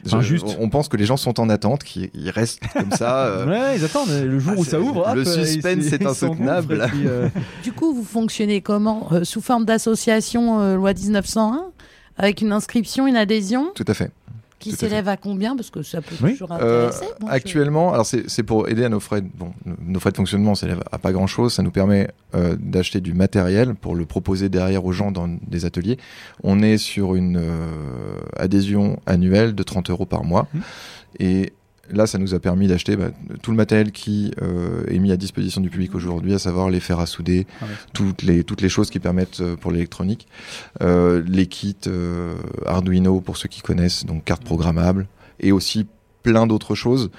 enfin, Je- juste. On pense que les gens sont en attente, qu'ils ils restent comme ça. euh, Ouais, ils attendent le jour où ça ouvre. le hop, euh, suspense est insoutenable. puis, euh, Du coup, vous fonctionnez comment Euh, Sous forme d'association euh, loi 1901 Avec une inscription, une adhésion? Tout à fait. Qui à s'élève à combien? Parce que ça peut Oui. toujours Euh, intéresser. Je- actuellement, alors c'est c'est pour aider à nos frais. de- Bon, nos frais de fonctionnement s'élèvent à pas grand chose. Ça nous permet euh, d'acheter du matériel pour le proposer derrière aux gens dans des ateliers. On est sur une euh, adhésion annuelle de 30 euros par mois. Et là, ça nous a permis d'acheter bah, tout le matériel qui euh, est mis à disposition du public aujourd'hui, à savoir les fers à souder, Ah ouais. toutes, les, toutes les choses qui permettent euh, pour l'électronique, euh, les kits Arduino pour ceux qui connaissent, donc cartes programmables, et aussi plein d'autres choses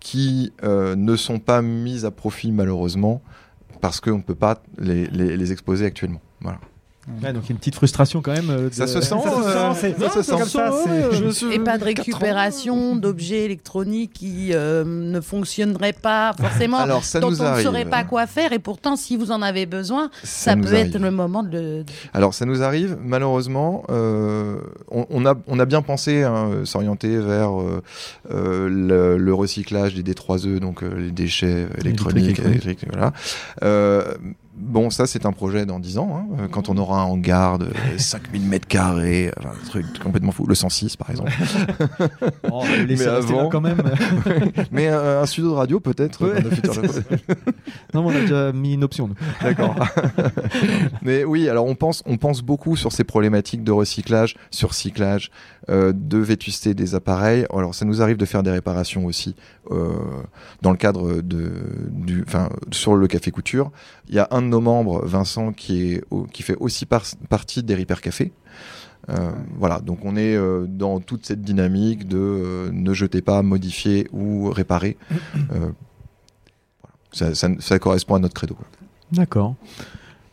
qui ne sont pas mises à profit malheureusement parce qu'on ne peut pas les, les- les exposer actuellement. Voilà. Ouais, donc il y a une petite frustration quand même. euh, de- Ça se sent, Ça se euh, sent, ça se sent. comme ça, suis- Et pas de récupération d'objets électroniques qui euh, ne fonctionneraient pas forcément, Alors, ça dont nous on ne saurait pas quoi faire. Et pourtant, si vous en avez besoin, Ça peut être le moment de le. Alors ça nous arrive, malheureusement, euh, on, on a, on a bien pensé hein, s'orienter vers euh, le, le recyclage des D3E, donc euh, les déchets électroniques, électriques, voilà. Bon, ça c'est un projet dans 10 ans, hein, euh, quand on aura un hangar de 5000 mètres carrés, enfin, un truc complètement fou, le 106 par exemple. Oh, rester là quand même. mais euh, un studio de radio peut-être Ouais, non, mais on a déjà mis une option. D'accord. Mais oui, alors on pense, on pense beaucoup sur ces problématiques de recyclage, sur cyclage, euh, de vétusté des appareils. Alors ça nous arrive de faire des réparations aussi euh, dans le cadre de, du, enfin, sur le café couture. Il y a un de nos membres, Vincent, qui est, qui fait aussi par- partie des Repair Café. Euh, voilà, donc on est euh, dans toute cette dynamique de euh, ne jetez pas, modifier ou réparer. Euh, ça, correspond à notre credo. D'accord.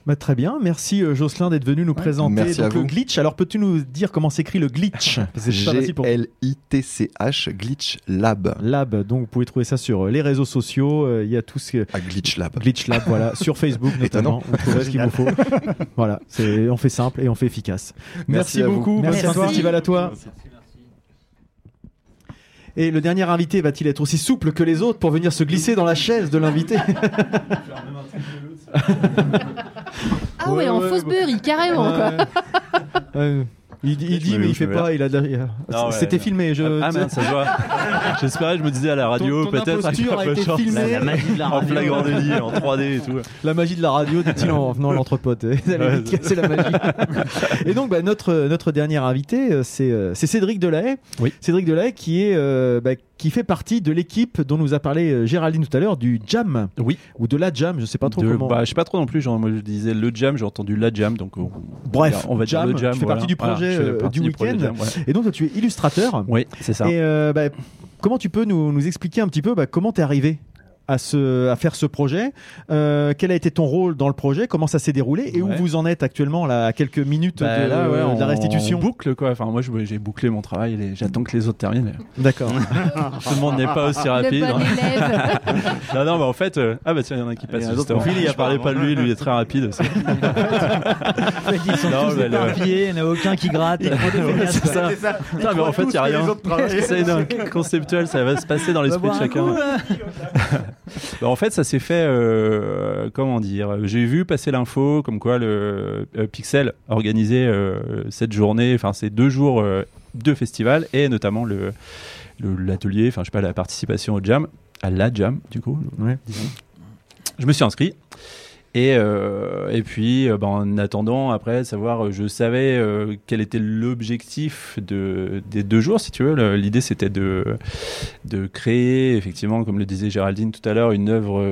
Bah, très bien, merci euh, Jocelyn d'être venu nous présenter merci donc, à le glitch. Alors peux-tu nous dire comment s'écrit le glitch G-L-I-T-C-H, Glitch Lab. Lab, donc vous pouvez trouver ça sur euh, les réseaux sociaux. euh, Il y a tout ce que. À Glitch Lab. Glitch Lab, voilà, sur Facebook notamment. Vous trouverez ce qu'il vous faut. voilà, on fait simple et on fait efficace. Merci, Merci beaucoup. Merci. De festival à toi. Et le dernier invité va-t-il être aussi souple que les autres pour venir se glisser dans la chaise de l'invité? Ah ouais, en fausse beurre, carrément quoi. Euh, il, dit- il dit, mais il fait pas. Il a. ouais, C'était filmé. Je, Ah mince, ça se voit. J'espérais, je me disais à la radio, peut-être. imposture avec a un peu été de chance. filmée. La magie de la En radio. flagrant délit, en 3D et tout. La magie de la radio, dit-il en venant à l'entrepôt. Vous allez casser la magie. Et donc, bah, notre, notre dernier invité, euh, c'est euh, c'est Cédric Delahaye. Cédric Delahaye qui, est, euh, bah, qui fait partie de l'équipe dont nous a parlé euh, Géraldine tout à l'heure, du Jam. Oui. Ou de la Jam, je sais pas trop De- comment. bah, je sais pas trop non plus. Genre, moi, je disais le jam, j'ai entendu la jam. Donc, on- Bref, on va dire Jam, le jam. tu fais voilà. partie du Voilà, projet je fais euh, partie du projet week-end. Jam, ouais. Et donc, toi, tu es illustrateur. Oui, c'est ça. Et euh, bah, comment tu peux nous, nous expliquer un petit peu bah, comment tu es arrivé à, ce, à faire ce projet euh, Quel a été ton rôle dans le projet? Comment ça s'est déroulé? Et où vous en êtes actuellement là, à quelques minutes Bah, de, là, ouais, de la on- restitution? on boucle quoi. Enfin, moi, j'ai bouclé mon travail. et J'attends que les autres terminent. D'accord. Tout le monde n'est pas aussi Le rapide. bon hein. élève. non, non, mais en fait, euh, ah bah tiens, il y en a un qui passe. Juste profil, il a parlé pas de lui, lui il est très rapide aussi. Ils sont Non, tous mais le- éparpillés, il n'y en a aucun qui gratte. Ouais, c'est ça. Non, mais en fait, il n'y a rien. C'est conceptuel, ça va se passer dans l'esprit de chacun. Bah, en fait, ça s'est fait, euh, comment dire, j'ai vu passer l'info comme quoi le euh, Pixel organisait euh, cette journée, enfin ces deux jours de festival et notamment le l'atelier, enfin je sais pas, la participation au jam, à la jam du coup. disons. Je me suis inscrit. Et, euh, et puis, euh, bah, en attendant, après, savoir, euh, je savais quel était l'objectif de, des deux jours, si tu veux. L'idée, c'était de, de créer, effectivement, comme le disait Géraldine tout à l'heure, une œuvre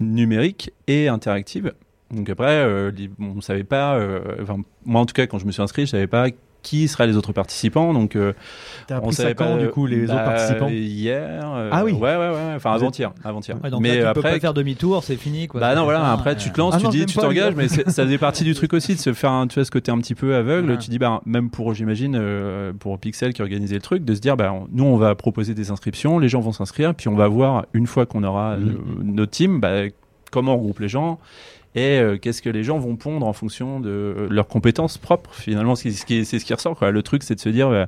numérique et interactive. Donc après, on ne savait pas, moi en tout cas, quand je me suis inscrit, je ne savais pas qui seraient les autres participants. Donc, euh, T'as on ça savait quand, pas du coup, les bah, autres participants Hier. euh, Ah oui. Ouais, ouais, ouais. Enfin, avant-hier. avant-hier. Ouais, mais là, tu après, peux pas faire demi-tour, c'est fini. Quoi. bah non, voilà, après tu te lances, Ah tu non, dis, tu t'engages, mais ça faisait partie du truc aussi de se faire un, tu vois, ce côté un petit peu aveugle. Tu dis, bah, même pour, j'imagine, euh, pour Pixel qui organisait le truc, de se dire, bah, on- nous, on va proposer des inscriptions, les gens vont s'inscrire, puis on va voir, une fois qu'on aura le- notre team, bah, comment on regroupe les gens et euh, qu'est-ce que les gens vont pondre en fonction de euh, leurs compétences propres finalement ce qui, ce qui- c'est ce qui ressort quoi. le truc c'est de se dire euh,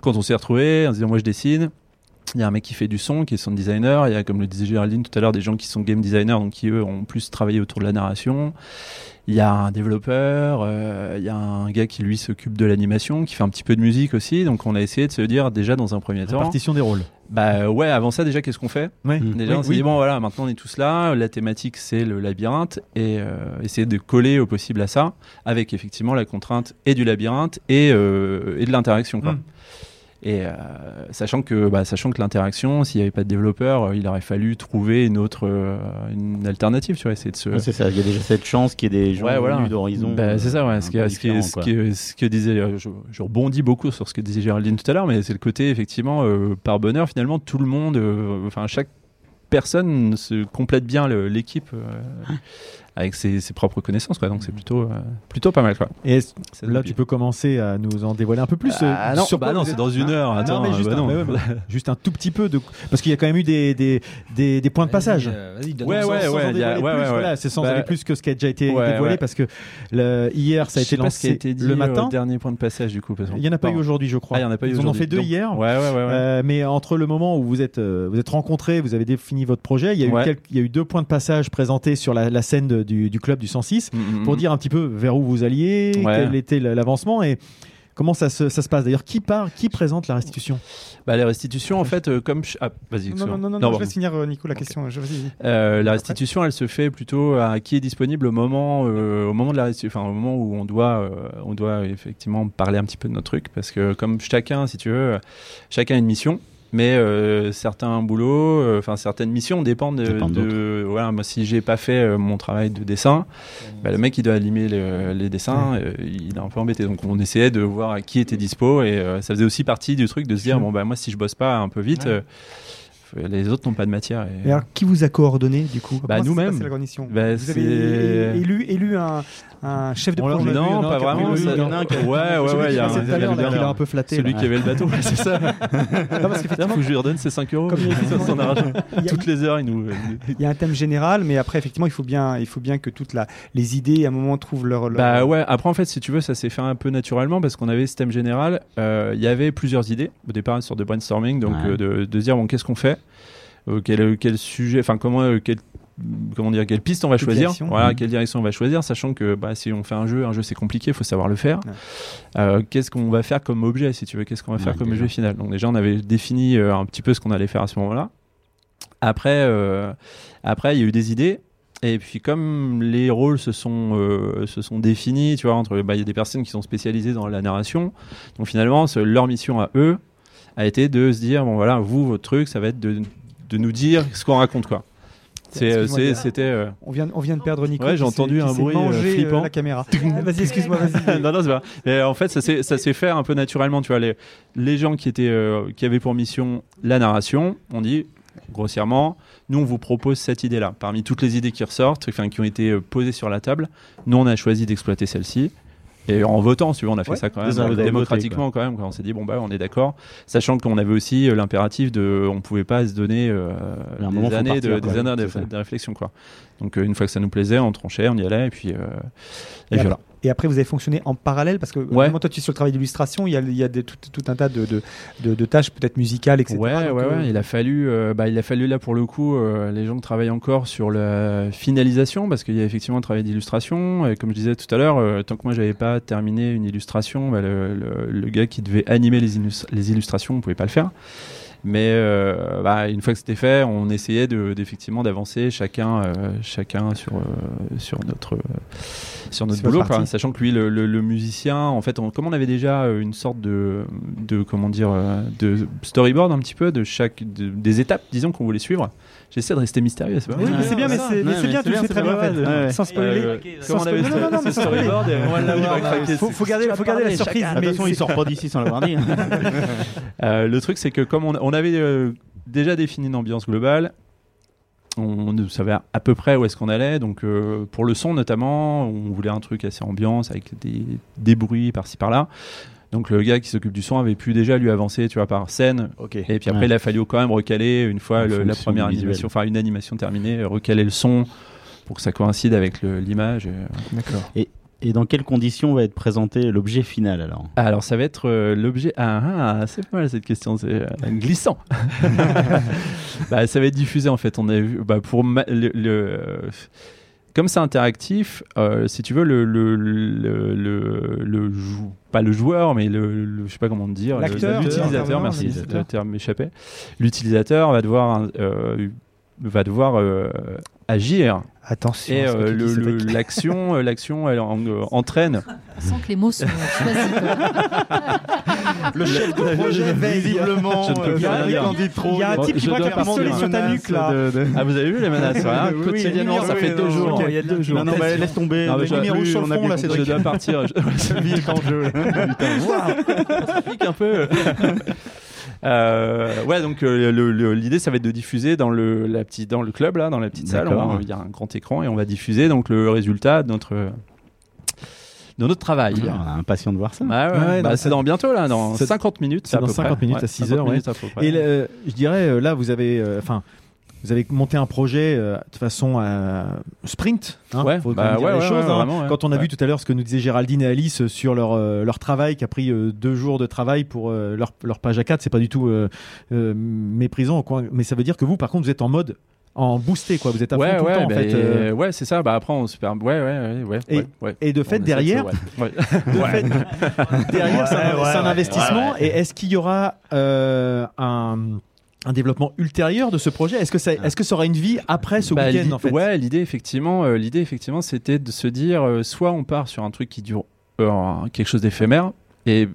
quand on s'est retrouvé en disant moi je dessine il y a un mec qui fait du son, qui est sound designer. Il y a, comme le disait Géraldine tout à l'heure, des gens qui sont game designers, donc qui eux ont plus travaillé autour de la narration. Il y a un développeur, euh, il y a un gars qui lui s'occupe de l'animation, qui fait un petit peu de musique aussi. Donc on a essayé de se dire déjà dans un premier temps. Répartition des rôles. Bah ouais, avant ça déjà qu'est-ce qu'on fait? Ouais. Déjà Oui, on s'est oui. dit bon voilà, maintenant on est tous là, la thématique c'est le labyrinthe et euh, essayer de coller au possible à ça avec effectivement la contrainte et du labyrinthe et, euh, et de l'interaction quoi. Mm. Et euh, sachant que bah, sachant que l'interaction, s'il n'y avait pas de développeur, euh, il aurait fallu trouver une autre euh, une alternative, tu vois, essayer de se Ouais, c'est ça, il y a déjà cette chance qu'il y ait des gens Ouais, voilà. venus d'horizons. Bah, c'est ça, ouais. Ce, qui, peu ce, qui, ce, qui- ce que disait, je, je rebondis beaucoup sur ce que disait Géraldine tout à l'heure, mais c'est le côté effectivement par bonheur finalement tout le monde, enfin chaque personne se complète bien l'équipe euh, avec ses, ses propres connaissances, quoi. Donc c'est plutôt euh, plutôt pas mal, quoi. Et là, tu peux commencer à nous en dévoiler un peu plus. Ah euh, non, sur bah quoi non, vous c'est dans une heure, Ah, attends, non, mais juste, bah un, non. mais ouais, mais juste un tout petit peu de parce qu'il y a quand même eu des des, des, des points de passage. euh, vas-y, donne-nous Ouais, sans- ouais, ouais, voilà, c'est sans Bah, aller plus que ce qui a déjà été ouais, dévoilé ouais. parce que le, hier ça a été lancé été dit le matin. dernier point de passage du coup. Il y en a pas eu aujourd'hui, je crois. Ah, Ils en ont fait deux hier. Ouais, ouais, ouais. ouais. Mais entre le moment où vous êtes vous êtes rencontrés, vous avez défini votre projet, il y a eu Ouais. quelques- il y a eu deux points de passage présentés sur la, la scène de- du, du club du 106 Mm, mm, pour mm. dire un petit peu vers où vous alliez, Ouais. quel était l'avancement et comment ça se, ça se passe. D'ailleurs, qui part, qui présente la restitution? Bah, les restitutions, en fait, euh, comme. je- Ah, vas-y, Non, excuse-moi. non, non, non, Non, je laisse finir euh, Nico la question. Je. Euh, la restitution, elle se fait plutôt à qui est disponible au moment, euh, au moment de la restitution, enfin au moment où on doit, euh, on doit effectivement parler un petit peu de notre truc, parce que comme chacun, si tu veux, chacun a une mission. Mais euh, certains boulots, euh, enfin certaines missions dépendent de, Dépendent de- voilà. Moi, si j'ai pas fait euh, mon travail de dessin, bah, le mec il doit animer le- les dessins, euh, il est un peu embêté. Donc on essayait de voir à qui était dispo et euh, ça faisait aussi partie du truc de se dire bon bah moi si je bosse pas un peu vite, euh, les autres n'ont pas de matière. Et, Et alors, qui vous a coordonné du coup Bah, nous-mêmes. Bah, Vous avez c'est- élu, élu un, un chef de projet Non, pas vraiment. pris le- ça- il y en a un qui a- Ouais, ouais, ouais. Il y a un peu flatté, Celui là. qui avait le bateau, c'est ça. Non, parce qu'effectivement, faut que je lui redonne ses 5 euros. Toutes les heures, il nous. il y a un thème général, mais après, effectivement, il faut bien, il faut bien que toutes les idées, à un moment, trouvent leur. Bah ouais, après en fait, si tu veux, ça s'est fait un peu naturellement parce qu'on avait ce thème général. euh, Il y avait plusieurs idées au départ, une sorte de brainstorming, donc euh, de, de se dire bon, qu'est-ce qu'on fait? Euh, quel, quel sujet, enfin comment, euh, quel- comment dire, quelle piste on va choisir. Voilà, Mhm. quelle direction on va choisir, sachant que bah, si on fait un jeu, un jeu c'est compliqué, il faut savoir le faire. Euh, qu'est-ce qu'on va faire comme objet, si tu veux, qu'est-ce qu'on va faire comme déjà. objet final? Donc déjà, on avait défini euh, un petit peu ce qu'on allait faire à ce moment-là. Après, euh, après, il y a eu des idées. Et puis comme les rôles se sont, euh, se sont définis, tu vois, entre, bah, il y a des personnes qui sont spécialisées dans la narration. Donc finalement, leur mission à eux a été de se dire, bon voilà, vous, votre truc, ça va être de, de nous dire ce qu'on raconte, quoi. Euh, a- c'était. euh, On vient, on vient de perdre Nico. Ouais, j'ai entendu un bruit, euh, mangé, flippant. la caméra. vas-y, excuse-moi, non, non, c'est pas. Mais en fait, ça s'est, ça s'est fait un peu naturellement. Tu vois, les, les gens qui étaient, euh, qui avaient pour mission la narration, on dit grossièrement, nous on vous propose cette idée-là. Parmi toutes les idées qui ressortent, enfin qui ont été euh, posées sur la table, nous on a choisi d'exploiter celle-ci. Et en votant, si tu veux, on a fait Ouais, ça quand même vous démocratiquement quand même. quoi. On s'est dit bon bah on est d'accord, sachant qu'on avait aussi euh, l'impératif de, on pouvait pas se donner euh, des moment, années, de, des années de, réflexion quoi. Donc euh, une fois que ça nous plaisait, on tranchait, on y allait et puis euh, et, Et, voilà. Et après, vous avez fonctionné en parallèle parce que Ouais. vraiment, toi, tu es sur le travail d'illustration. Il y a, il y a des- tout, tout un tas de, de, de- de tâches, peut-être musicales, etc. Ouais, Donc, ouais, euh, ouais. Il a fallu, euh, bah, il a fallu là pour le coup, euh, les gens travaillent encore sur la finalisation parce qu'il y a effectivement un travail d'illustration. Et comme je disais tout à l'heure, tant que moi j'avais pas terminé une illustration, bah, le, le- le gars qui devait animer les, les illustrations, on pouvait pas le faire. Mais euh, bah, une fois que c'était fait, on essayait de- d'effectivement d'avancer chacun, euh, chacun sur euh, sur notre euh, sur notre boulot, quoi. sachant que lui, le, le- le musicien, en fait, on- comme on avait déjà euh, une sorte de, de comment dire, euh, de storyboard un petit peu de chaque de- des étapes, disons qu'on voulait suivre. J'essaie de rester mystérieux, c'est pas Oui, mal. c'est bien, mais c'est bien, tu le fais très bien, en fait. Sans spoiler. Sans comment on avait spoiler. Non, non, mais storyboard. Faut- garder- la surprise, De toute mais façon, il sort pas d'ici sans l'avoir dit. Euh, le truc, c'est que comme on, avait euh, déjà défini une ambiance globale, on savait à peu près où est-ce qu'on allait. Donc, euh, pour le son notamment, on voulait un truc assez ambiance avec des, des bruits par-ci par-là. Donc, le gars qui s'occupe du son avait pu déjà lui avancer, tu vois, par scène. Et puis après, Ouais. il a fallu quand même recaler une fois le- la première animation, enfin une animation terminée, recaler le son pour que ça coïncide avec l'image. D'accord. Et, et dans quelles conditions va être présenté l'objet final alors? Alors ça va être euh, l'objet. Ah, ah, c'est pas mal cette question, c'est euh, glissant. bah, ça va être diffusé en fait. On a vu bah, pour ma- le, le- euh, comme c'est interactif, euh, si tu veux le le le, le, le jou- pas le joueur mais le, le- je sais pas comment dire l'utilisateur merci le terme m'échappait. L'utilisateur va devoir euh, va devoir euh, agir Attention et euh, l'action euh, l'action elle en- euh, entraîne Je sens que les mots sont choisis. Le chef de projet veille. Visiblement, Je ne peux euh, il y a rien un dire. type qui dit trop. Il y a un Bon, type qui je voit qu'il y a un pistolet sur ta nuque là. de- de- Ah, vous avez vu les menaces hein, Oui, Quotidiennement, oui, ça oui, fait deux jours. Il y a deux jours. Non, non, bah, laisse tomber. Non, mais Les je- lumières rouges sur le je- fond, là, Je Cédric. dois partir. Je- est en jeu. Putain, ça pique un peu. Euh, ouais, donc euh, l'idée, ça va être de diffuser dans le, la petite, dans le club, là, dans la petite salle. On va- Il y a un grand écran et on va diffuser donc le résultat de notre, de notre travail. Ah, impatient de voir ça. Bah ouais, Ouais, bah, c'est dans bientôt là, dans c'est- 50 minutes. C'est dans peu 50 près. minutes Ouais, à 6 50 heures. minutes à. Et le- je dirais, euh, là, vous avez, euh, enfin, vous avez monté un projet euh, de façon à sprint. Hein, Ouais, faut quand bah même dire ouais, les ouais, choses. ouais, hein. vraiment, ouais. Quand on a Ouais. vu tout à l'heure ce que nous disaient Géraldine et Alice sur leur euh, leur travail, qui a pris euh, deux jours de travail pour euh, leur leur page A4, c'est pas du tout euh, euh, méprisant, quoi. Mais ça veut dire que vous, par contre, vous êtes en mode en boosté, quoi. Vous êtes à fond ouais, tout ouais, le temps, en bah, fait. euh. et- ouais, c'est ça. Bah après, on se permet. Ouais, ouais, ouais, ouais. Et- ouais, ouais. et de fait, On derrière- de fait, derrière, c'est un, Ouais, ouais, c'est un ouais. investissement. Ouais, ouais. Et est-ce qu'il y aura euh, un, un développement ultérieur de ce projet. Est-ce que, ça, est-ce que ça aura une vie après ce Bah, week-end l'i- en fait? Ouais, l'idée effectivement, euh, l'idée effectivement, c'était de se dire, euh, soit on part sur un truc qui dure euh, quelque chose d'éphémère, et,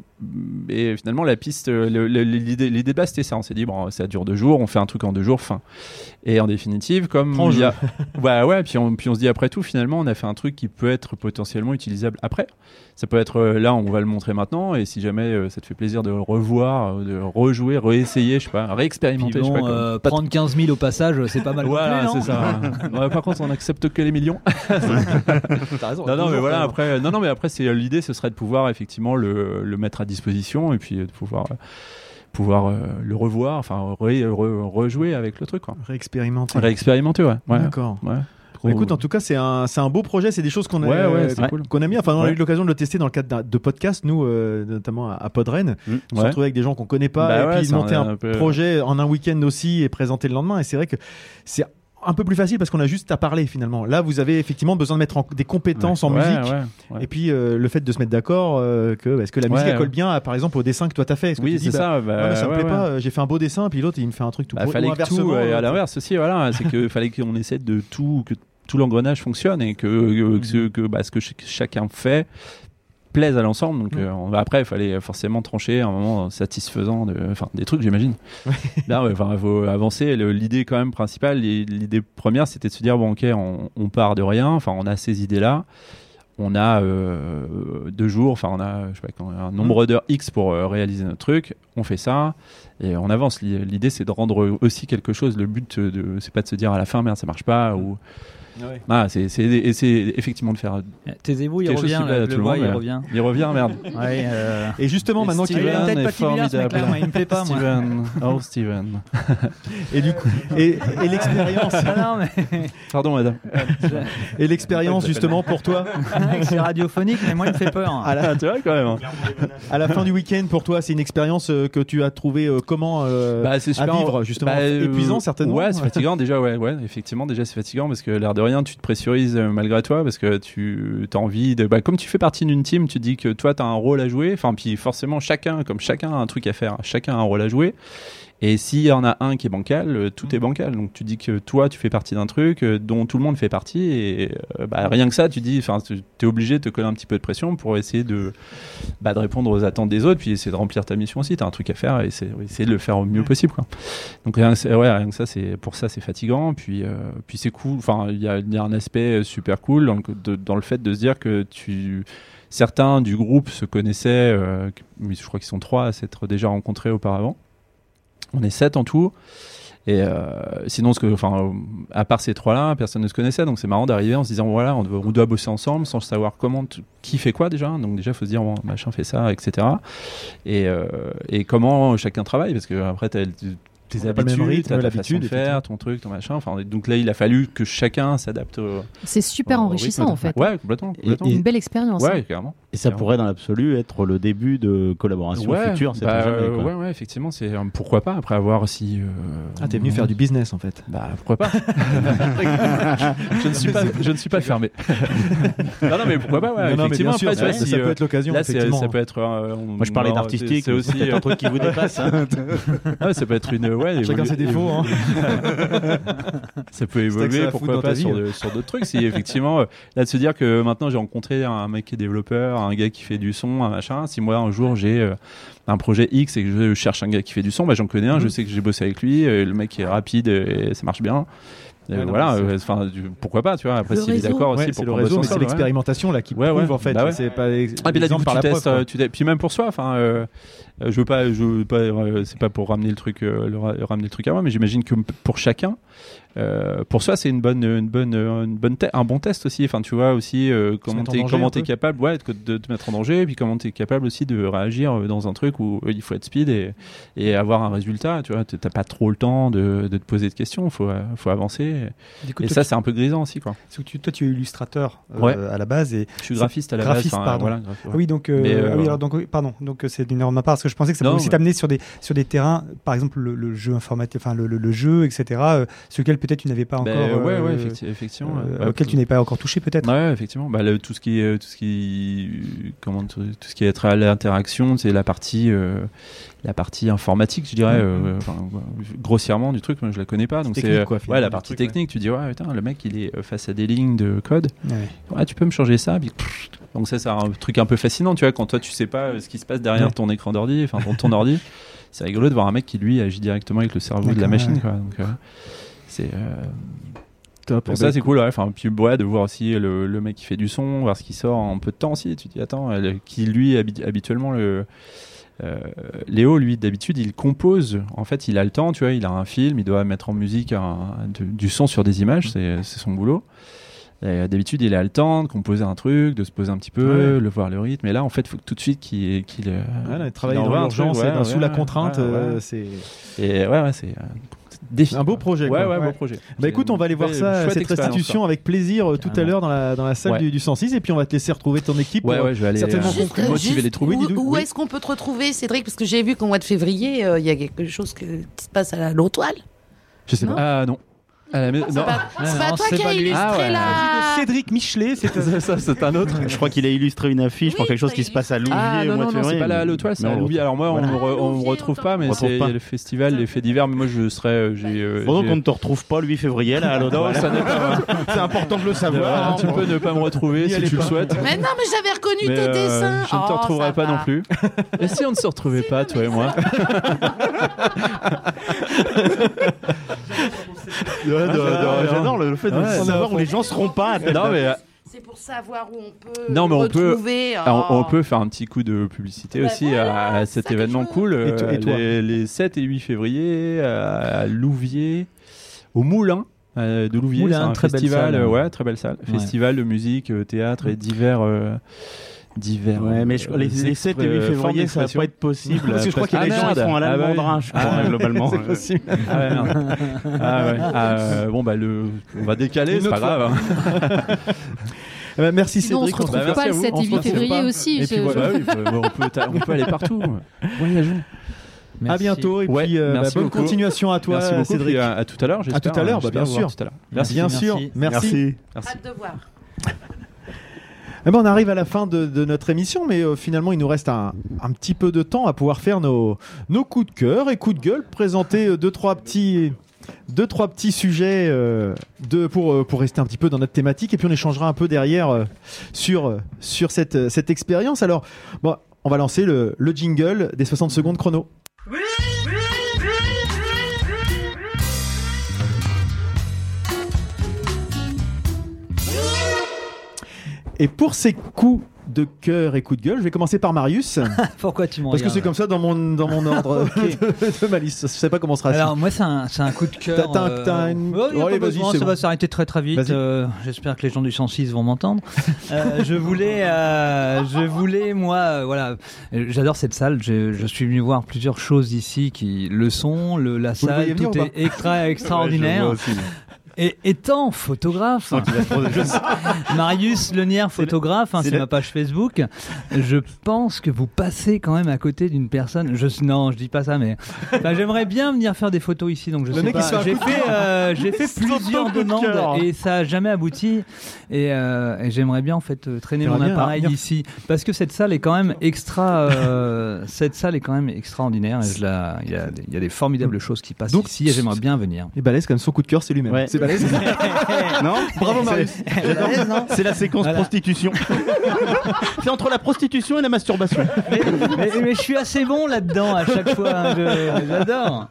et finalement la piste, euh, l'idée, de base c'était ça. On s'est dit bon, ça dure deux jours, on fait un truc en deux jours, fin. Et en définitive, comme il y a, ouais, ouais, puis on, puis on se dit après tout, finalement, on a fait un truc qui peut être potentiellement utilisable après. Ça peut être euh, là, on va le montrer maintenant, et si jamais euh, ça te fait plaisir de revoir, de rejouer, réessayer, je sais pas, réexpérimenter, Puis je sais bon, pas. euh, comme- prendre 15 000 au passage, c'est pas mal. voilà, c'est ça. Ouais, par contre, on accepte que les millions. Raison. non, non, mais voilà. Après, non, non, mais après, c'est l'idée, ce serait de pouvoir effectivement le, le mettre à disposition et puis de pouvoir euh, pouvoir euh, le revoir, enfin re- re- rejouer avec le truc, quoi. Réexpérimenter. Réexpérimenter, ouais. ouais. D'accord. Ouais. Bah, écoute, en tout cas, c'est un, c'est un beau projet. C'est des choses qu'on a, Ouais, ouais, euh, c'est cool. qu'on a mis. Enfin, on a Ouais. eu l'occasion de le tester dans le cadre de podcasts, nous, euh, notamment à, à Podren. On se Ouais. retrouve avec des gens qu'on connaît pas Bah et puis monter un- un, un peu- projet en un week-end aussi et présenter le lendemain. Et c'est vrai que c'est un peu plus facile parce qu'on a juste à parler finalement. Là, vous avez effectivement besoin de mettre en- des compétences en Ouais, musique. ouais. Et puis euh, le fait de se mettre d'accord euh, que est-ce que la musique elle colle bien à, par exemple au dessin que toi t'as fait? Que Oui, c'est ça, bah, ça me ouais, plaît pas. euh, J'ai fait un beau dessin puis l'autre il me fait un truc tout Bah, fallait Ou que tout, euh, à l'inverse aussi, voilà, c'est que fallait qu'on essaie de tout, que tout l'engrenage fonctionne et que, que, que ce- que, bah, ce que ch- chacun fait plaise à l'ensemble. Donc euh, après, il fallait forcément trancher à un moment satisfaisant, de, des trucs, j'imagine. Là, enfin, faut avancer. L'idée quand même principale, l'i- l'idée première, c'était de se dire bon, ok, on, on part de rien. Enfin, on a ces idées-là. On a euh, deux jours, enfin on a je sais pas, un nombre d'heures X pour euh, réaliser notre truc. On fait ça et on avance. L'i- L'idée c'est de rendre aussi quelque chose. Le but de, c'est pas de se dire à la fin merde ça marche pas ou Ouais. ah, c'est c'est et c'est effectivement de faire. Taisez-vous, il revient, là, le monde, il mais- revient. Il revient, merde. Ouais, euh, Et justement, maintenant qu'il Steven est- formidable. moi, il me plaît pas, moi. Steven, oh Steven. Et du coup, et, et l'expérience. Ah non, mais Pardon, madame. Et l'expérience justement pour toi. c'est radiophonique, mais moi il me fait peur. À la, tu vois quand même. à la fin du week-end, pour toi, c'est une expérience euh, que tu as trouvé euh, comment euh, Bah, à super vivre justement bah, euh, épuisant certainement. Ouais, c'est fatigant déjà. Ouais, ouais, effectivement, déjà c'est fatigant parce que l'air de rien, tu te pressurises euh, malgré toi parce que tu as envie de. Bah, comme tu fais partie d'une team, tu dis que toi tu as un rôle à jouer. Enfin, puis forcément chacun, comme chacun a un truc à faire, chacun a un rôle à jouer. Et s'il y en a un qui est bancal, euh, tout est bancal. Donc tu dis que toi, tu fais partie d'un truc euh, dont tout le monde fait partie. Et euh, bah, rien que ça, tu dis, enfin, tu es obligé de te coller un petit peu de pression pour essayer de, bah, de répondre aux attentes des autres, puis essayer de remplir ta mission aussi. Tu as un truc à faire et essayer de le faire au mieux possible. Quoi. Donc rien que, ouais, rien que ça, c'est pour ça, c'est fatigant. Puis, euh, puis c'est cool. Enfin, il y a, il y a un aspect super cool dans le, de- dans le fait de se dire que tu certains du groupe se connaissaient, euh, je crois qu'ils sont trois à s'être déjà rencontrés auparavant. On est sept en tout. Et euh, sinon, ce que, enfin, à part ces trois-là, personne ne se connaissait. Donc c'est marrant d'arriver en se disant voilà, on doit, bosser ensemble sans savoir comment, qui fait quoi déjà. Donc déjà, il faut se dire bon, machin fait ça, etc. Et, euh, et comment chacun travaille parce que après, tes habitudes, ta l'habitude, façon de faire, ton truc, ton machin. Enfin, donc là, il a fallu que chacun s'adapte. au- C'est super au enrichissant rythme. en fait. Ouais, complètement. complètement. Une belle expérience. Ouais, hein. carrément. Et ça pourrait, dans l'absolu, être le début de collaboration Ouais, future. bah, jamais, euh, quoi. ouais, ouais, effectivement, c'est euh, pourquoi pas. Après avoir si. euh, Ah, t'es venu faire du business en fait. Bah pourquoi pas je ne suis pas, je ne suis pas fermé. non, non, mais pourquoi pas, ouais, Non, non, mais effectivement. sûr, après, ça- si, ça peut euh, être l'occasion, Là, c'est- effectivement. ça peut être. euh, on- Moi, je parlais d'artistique, c'est aussi un truc qui vous dépasse, hein. Ah, ça peut être une. Ouais, Chacun ses défauts, hein. ça peut évoluer, pourquoi pas, sur hein. de- sur d'autres trucs. Si effectivement, euh, là, de se dire que maintenant j'ai rencontré un mec qui est développeur, un gars qui fait du son, un machin. Si moi, un jour, j'ai euh, un projet X et que je cherche un gars qui fait du son, bah, j'en connais un, je Mhm. sais que j'ai bossé avec lui, euh, le mec est rapide et ça marche bien. Ouais, non, voilà, euh, enfin, du- pourquoi pas, tu vois. Après, s'il est d'accord aussi c'est le réseau, mais c'est l'expérimentation, là, qui Ouais, prouve, ouais. en fait. Bah ouais. C'est pas ex- Ah, puis là, du l'exemple coup, par tu la testes, preuve, quoi. euh, tu testes- puis même pour soi, enfin, euh, euh, je veux pas, je veux pas, euh, c'est pas pour ramener le truc, euh, le ra- ramener le truc à moi, mais j'imagine que pour chacun, euh, pour soi, c'est une bonne, une bonne, une bonne, te- un bon test aussi. Enfin, tu vois aussi euh, comment t'es, comment t'es capable, ouais, de, te mettre en danger, et puis comment t'es capable aussi de réagir euh, dans un truc où il faut être speed et, et avoir un résultat. Tu vois, t'as pas trop le temps de, de te poser de questions. Faut, faut avancer. Coup, et ça, tu- c'est un peu grisant aussi, quoi. Que tu- toi, tu es illustrateur euh, Ouais. à la base et Je suis graphiste à la base, graphiste, enfin, pardon. voilà, graph- ouais. Ah oui, donc, Mais, ah oui, alors, donc, pardon, donc c'est une erreur de ma part parce que je pensais que ça Non, pouvait aussi ouais. t'amener sur des sur des terrains, par exemple le, le jeu informatique, enfin le, le- le jeu, etc. sur lequel peut-être tu n'avais pas Ben, encore, ouais, euh, ouais, effecti- effectivement, euh, auquel tu n'avais pas encore touché peut-être. Ouais, effectivement. Bah, le- tout ce qui est, tout ce qui, comment, tout, tout ce qui est à l'interaction, c'est la partie, euh, la partie informatique, je dirais, euh, enfin, grossièrement du truc. Moi, je la connais pas, donc c'est, ouais, la partie truc, ouais. technique. Tu dis, ouais, putain, le mec, il est euh, face à des lignes de code. Ouais. Tu peux me changer ça. puis, donc ça, c'est un truc un peu fascinant, tu vois, quand toi, tu sais pas euh, ce qui se passe derrière ton écran d'ordi, enfin, ton, ton ordi. C'est rigolo de voir un mec qui lui agit directement avec le cerveau de la machine, quoi. Donc, euh, c'est euh, Top. pour Eh ça, ben, c'est cool. Ouais. Enfin, puis ouais, de voir aussi le, le mec qui fait du son, voir ce qui sort en peu de temps aussi. Tu te dis, attends, elle- qui lui, habi- habituellement, le. euh, Léo, lui, d'habitude, il compose. En fait, il a le temps, tu vois, il a un film, il doit mettre en musique un- de- du son sur des images, c'est c'est son boulot. Et, euh, D'habitude, il a le temps de composer un truc, de se poser un petit peu, Ouais. le voir le rythme. Et là, en fait, il faut que tout de suite qu'il Voilà, qu'il travailler dans l'urgence sous la contrainte, ouais, euh, ouais. c'est- Et ouais, ouais, c'est euh, défi. Un beau projet. Ouais, quoi. ouais, beau projet. Bah écoute, on va aller voir ça, cette restitution quoi. avec plaisir euh, tout à l'heure dans la, dans la salle Ouais. du, du 106 et puis on va te laisser retrouver ton équipe. Ouais, ouais, je vais aller, certainement euh, conclure. motiver les troupes. où, où Oui. est-ce qu'on peut te retrouver, Cédric? Parce que j'ai vu qu'au mois de février, euh, il y a quelque chose que- qui se passe à la Lotoile. Je sais Non? Pas. Ah non. Pas- c'est pas toi qui as illustré Ah ouais. la- Cédric Michelet, c'est ça, c'est un autre. Je crois qu'il a illustré une affiche pour quelque chose qui se passe à Louvier Ah au non, mois non, de non, c'est février. pas la Lotoile, c'est à on le Louvier. Alors moi, Voilà. on re- on me retrouve pas, mais On c'est pas. le festival, les faits divers. Mais moi, je serais. euh, j'ai, euh, Pendant j'ai- qu'on ne te retrouve pas le 8 février là à. C'est important de le savoir. Tu peux ne pas me retrouver si tu le souhaites. Mais non, mais j'avais reconnu tes euh, dessins. je ne te Oh, retrouverai pas non plus. Et si on ne se retrouvait pas, toi et moi J'adore le fait de Ouais, savoir où les gens seront pas. Non, mais. euh, C'est pour savoir où on peut Non, mais on peut, retrouver. on, on oh. peut faire un petit coup de publicité Bah aussi à, à cet événement cool. Et to- et euh, toi les, les 7 et 8 février à Louvier, au Moulin. euh, de Louvier, Moulin, c'est un très belle festival, salle. euh, ouais, très belle salle. Ouais. Festival de musique, euh, théâtre et divers, euh, divers. Ouais, mais je- euh, les, les 7 et 8 euh, février, ça va pas être possible. Parce que je crois qu'il y a les des gens ils seront à Ah bah oui. l'Almendrin, je crois, Ah, globalement. C'est possible. Ah ouais, merde. Ah ouais. Ah, euh, bon bah le, on va décaler, c'est pas grave. ben, merci Sinon, on Cédric. se retrouve Bah, pas merci le à vous. 7 On et se 8 retrouve février aussi. Et puis je- voilà. Bah oui, on peut, on peut aller partout. Voyageons. À bientôt et Ouais, puis euh, bah, merci bonne beaucoup. continuation à toi Merci beaucoup, Cédric. à, à tout à l'heure, À tout à l'heure, hein, bah, bien sûr. à l'heure. Merci. Bien sûr, merci. Merci. Hâte de voir. Eh ben, on arrive à la fin de, notre émission, mais euh, finalement, il nous reste un, un petit peu de temps à pouvoir faire nos, nos coups de cœur et coups de gueule, présenter euh, deux, trois petits. Deux, trois petits sujets euh, de, pour, euh, pour rester un petit peu dans notre thématique et puis on échangera un peu derrière sur, sur cette, cette expérience. Alors, bon, on va lancer le, le jingle des 60 secondes chrono. Et pour ces coups de cœur et coup de gueule. Je vais commencer par Marius. Pourquoi tu m'en Parce que c'est comme ça dans mon, dans mon ordre de, ma liste. Je sais pas comment sera Alors, moi, c'est un, un coup de cœur. T'as- euh, une- oh, Oh, ça bon. va s'arrêter très très vite. Euh, J'espère que les gens du 106 vont m'entendre. Euh, je voulais, euh, je voulais, moi, voilà, j'adore cette salle. Je, je suis venu voir plusieurs choses ici qui, le son, le, la Vous salle, tout ou est extra extraordinaire. Ouais. Et étant photographe, Marius Lenière, photographe, hein, c'est ma page Facebook, je pense que vous passez quand même à côté d'une personne. Je, non, je dis pas ça, mais j'aimerais bien venir faire des photos ici. Donc je Le sais pas. J'ai fait, euh, j'ai fait plusieurs de demandes et ça a jamais abouti. Et, euh, et j'aimerais bien en fait euh, traîner mon bien appareil ici parce que cette salle est quand même extra. euh, cette salle est quand même extraordinaire. Il y a, des- il y a des formidables choses qui passent Donc, ici et j'aimerais bien venir. Et balèze comme son coup de cœur, c'est lui-même. Ouais. Non Bravo, C'est- Marius. C'est la séquence Voilà. prostitution. c'est entre la prostitution et la masturbation. mais, mais- mais je suis assez bon là-dedans à chaque fois. hein, J'adore.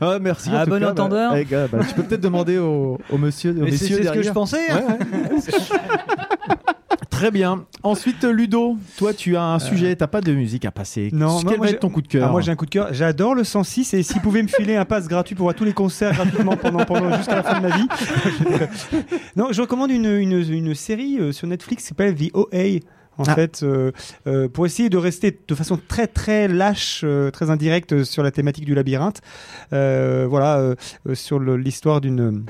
Ah, merci. À en tout bon cas, bah, entendeur. eh, gars, bah, tu peux peut-être demander au, au monsieur, au c'est messieurs c'est ce que je pensais. hein. Ouais, ouais. Très bien. Ensuite, Ludo, toi, tu as un sujet, t'as pas de musique à passer. Euh. Non, Quel moi, va j'ai- être ton coup de cœur Ah, Moi j'ai un coup de cœur. J'adore le 106 et s'il pouvait me filer un pass gratuit pour voir tous les concerts gratuitement pendant, pendant jusqu'à la fin de ma vie. non, je recommande une, une, une série euh, sur Netflix qui s'appelle The OA. En Ah. fait, euh, euh, pour essayer de rester de façon très très lâche, euh, très indirecte euh, sur la thématique du labyrinthe, Euh, voilà, euh, euh, sur l'histoire d'une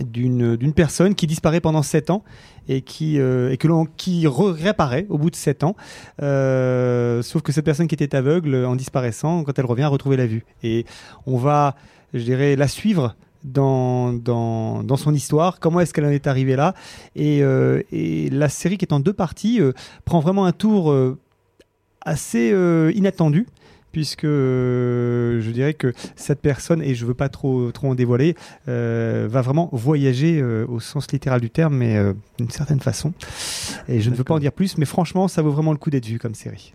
d'une personne qui disparaît pendant 7 ans et qui euh, et que l'on qui réapparaît au bout de 7 ans. Euh, sauf que cette personne qui était aveugle en disparaissant quand elle revient a retrouvé la vue. Et on va je dirais la suivre dans, dans, dans son histoire, comment est-ce qu'elle en est arrivée là? Et, euh, et la série qui est en deux parties prend vraiment un tour assez inattendu puisque euh, je dirais que cette personne, et je veux pas trop, trop en dévoiler, euh, va vraiment voyager euh, au sens littéral du terme, mais d'une certaine façon. Et je ne veux pas en dire plus, mais franchement, ça vaut vraiment le coup d'être vu comme série.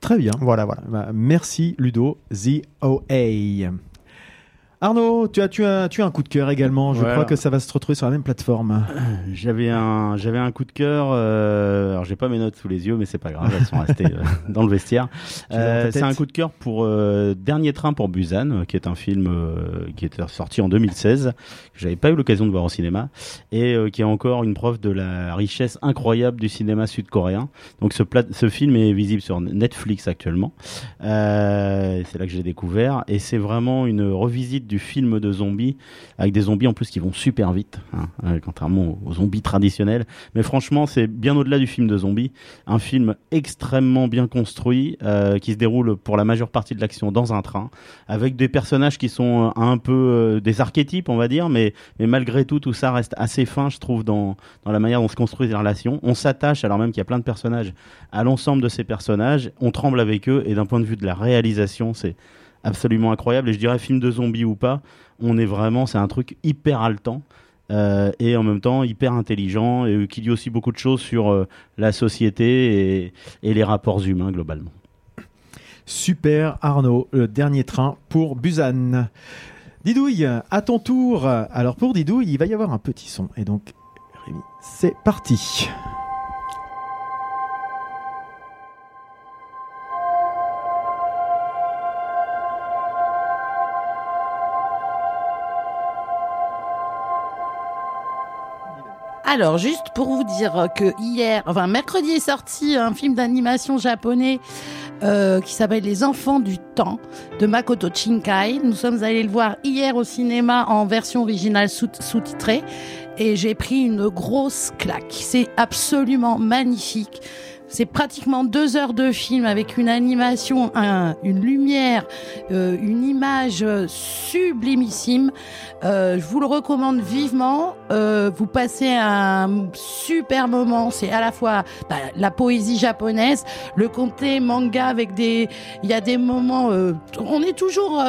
Très bien. Voilà, voilà. Bah, merci Ludo, The OA. Arnaud, tu as, tu as, tu as un coup de cœur également. Je Voilà. crois que ça va se retrouver sur la même plateforme. J'avais un, j'avais un coup de cœur. Euh, alors j'ai pas mes notes sous les yeux, mais c'est pas grave, elles sont restées euh, dans le vestiaire. Euh, c'est un coup de cœur pour euh, Dernier train pour Busan, euh, qui est un film euh, qui était sorti en 2016, que j'avais pas eu l'occasion de voir au cinéma, et qui est encore une preuve de la richesse incroyable du cinéma sud-coréen. Donc ce, plat- ce film est visible sur Netflix actuellement. Euh, c'est là que j'ai découvert, et c'est vraiment une revisite du film de zombies avec des zombies en plus qui vont super vite, hein, euh, contrairement aux zombies traditionnels. Mais franchement, c'est bien au-delà du film de zombies. Un film extrêmement bien construit euh, qui se déroule pour la majeure partie de l'action dans un train, avec des personnages qui sont euh, un peu des archétypes, on va dire, mais, malgré tout, tout ça reste assez fin, je trouve, dans la manière dont se construisent les relations. On s'attache, alors même qu'il y a plein de personnages, à l'ensemble de ces personnages. On tremble avec eux, et d'un point de vue de la réalisation, c'est absolument incroyable. Et je dirais, film de zombies ou pas, on est vraiment, c'est un truc hyper haletant. euh, et en même temps hyper intelligent et euh, qui dit aussi beaucoup de choses sur euh, la société et, et les rapports humains globalement. Super Arnaud, le dernier train pour Busan. Didouille, à ton tour. Alors pour Didouille, il va y avoir un petit son. Et donc, Rémi, c'est parti. Alors, juste pour vous dire que hier, enfin mercredi est sorti un film d'animation japonais euh, qui s'appelle Les Enfants du Temps de Makoto Shinkai. Nous sommes allés le voir hier au cinéma en version originale sous- sous-titrée et j'ai pris une grosse claque. C'est absolument magnifique. C'est pratiquement deux heures de film avec une animation, un- une lumière, euh, une image euh, sublimissime. Euh, je vous le recommande vivement. Vous passez un super moment. C'est à la fois bah, la poésie japonaise, le côté manga avec des. Il y a des moments. on est toujours,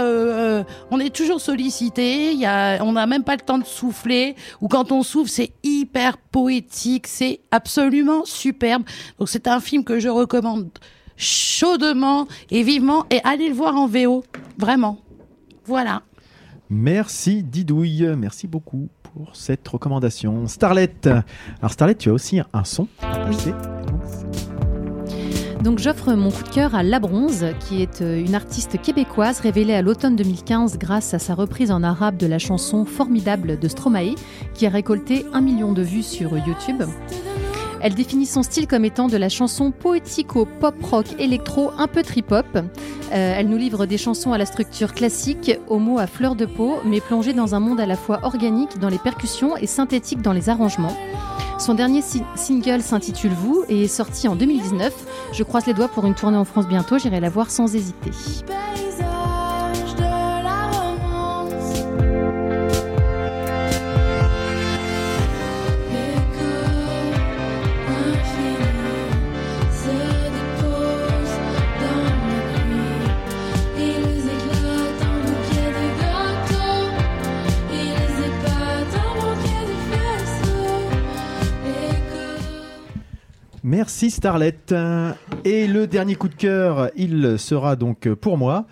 on est toujours sollicité. On n'a même pas le temps de souffler. Ou quand on souffle, c'est hyper poétique. C'est absolument superbe. Donc c'est un film que je recommande chaudement et vivement. Et allez le voir en VO, vraiment. Voilà. Merci Didouille, merci beaucoup pour cette recommandation. Starlet, alors Starlet, tu as aussi un son à passer. Donc, Donc j'offre mon coup de cœur à La Bronze, qui est euh, une artiste québécoise révélée à l'automne 2015 grâce à sa reprise en arabe de la chanson Formidable de Stromae, qui a récolté un million de vues sur YouTube. Elle définit son style comme étant de la chanson poético pop rock électro un peu trip-hop. Euh, elle nous livre des chansons à la structure classique, aux mots à fleur de peau, mais plongées dans un monde à la fois organique dans les percussions et synthétique dans les arrangements. Son dernier si- single s'intitule Vous et est sorti en 2019. Je croise les doigts pour une tournée en France bientôt, j'irai la voir sans hésiter. Merci Starlet. Et le dernier coup de cœur, il sera donc pour moi.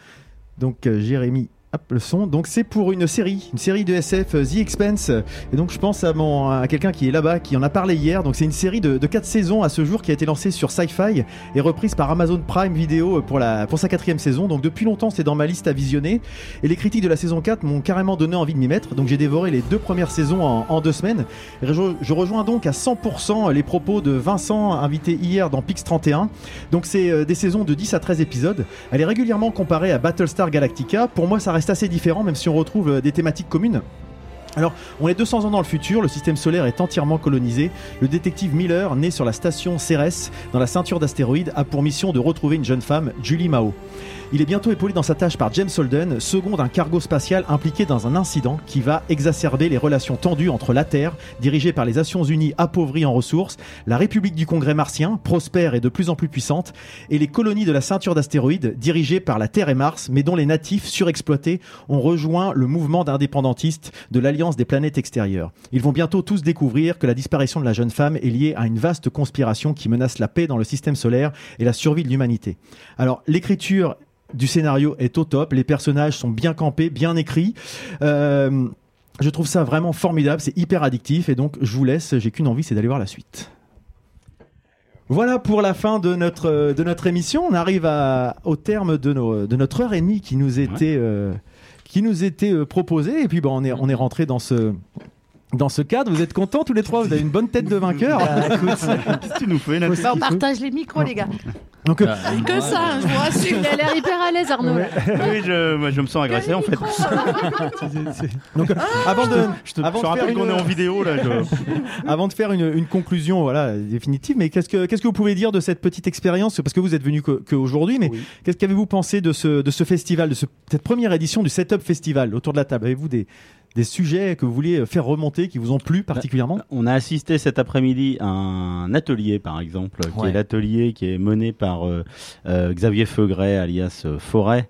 Donc euh, Jérémy. Hop, le son. Donc c'est pour une série, une série de SF, euh, The Expense. Et donc je pense à mon à quelqu'un qui est là-bas, qui en a parlé hier. Donc c'est une série de, de 4 saisons à ce jour qui a été lancée sur Sci-Fi et reprise par Amazon Prime Video pour la pour sa quatrième saison. Donc depuis longtemps c'est dans ma liste à visionner. Et les critiques de la saison 4 m'ont carrément donné envie de m'y mettre. Donc j'ai dévoré les deux premières saisons en, en deux semaines. Et je, je rejoins donc à 100% les propos de Vincent, invité hier dans Pix 31. Donc c'est euh, des saisons de 10 à 13 épisodes. Elle est régulièrement comparée à Battlestar Galactica. Pour moi, ça reste assez différent, même si on retrouve euh, des thématiques communes. Alors, on est 200 ans dans le futur, le système solaire est entièrement colonisé. Le détective Miller, né sur la station Cérès, dans la ceinture d'astéroïdes, a pour mission de retrouver une jeune femme, Julie Mao. Il est bientôt épaulé dans sa tâche par James Holden, second d'un cargo spatial impliqué dans un incident qui va exacerber les relations tendues entre la Terre, dirigée par les Nations Unies appauvries en ressources, la République du Congrès martien, prospère et de plus en plus puissante, et les colonies de la ceinture d'astéroïdes, dirigées par la Terre et Mars, mais dont les natifs surexploités ont rejoint le mouvement d'indépendantistes de l'Alliance des planètes extérieures. Ils vont bientôt tous découvrir que la disparition de la jeune femme est liée à une vaste conspiration qui menace la paix dans le système solaire et la survie de l'humanité. Alors, l'écriture du scénario est au top, les personnages sont bien campés, bien écrits. Euh, je trouve ça vraiment formidable, c'est hyper addictif et donc je vous laisse, j'ai qu'une envie, c'est d'aller voir la suite. Voilà pour la fin de notre, de notre émission. On arrive à, au terme de, nos, de notre heure et demie qui nous était, euh, qui nous était euh, proposée. Et puis bon, on est, on est rentré dans ce, dans ce cadre. Vous êtes contents tous les trois? Vous avez une bonne tête de vainqueur? Qu'est-ce que tu nous fais là Bah, on partage les micros, les gars. Donc, euh, Que ça, je vous rassure. Il a l'air hyper à l'aise, Arnaud. là. oui, je, moi, je me sens agressé en fait. Donc, euh, avant de, je te, avant je te de rappelle faire qu'on une- est en vidéo là. je- Avant de faire une, une conclusion voilà, définitive, mais qu'est-ce que, qu'est-ce que vous pouvez dire de cette petite expérience? Parce que vous êtes venu que- qu'aujourd'hui, mais qu'est-ce qu'avez-vous pensé de ce, de ce festival, de ce- cette première édition du Setup Festival autour de la table? Avez-vous des, des sujets que vous vouliez faire remonter, qui vous ont plu particulièrement? On a assisté cet après-midi à un atelier, par exemple, qui Ouais. est l'atelier qui est mené par euh, euh, Xavier Feugret, alias euh, Forêt.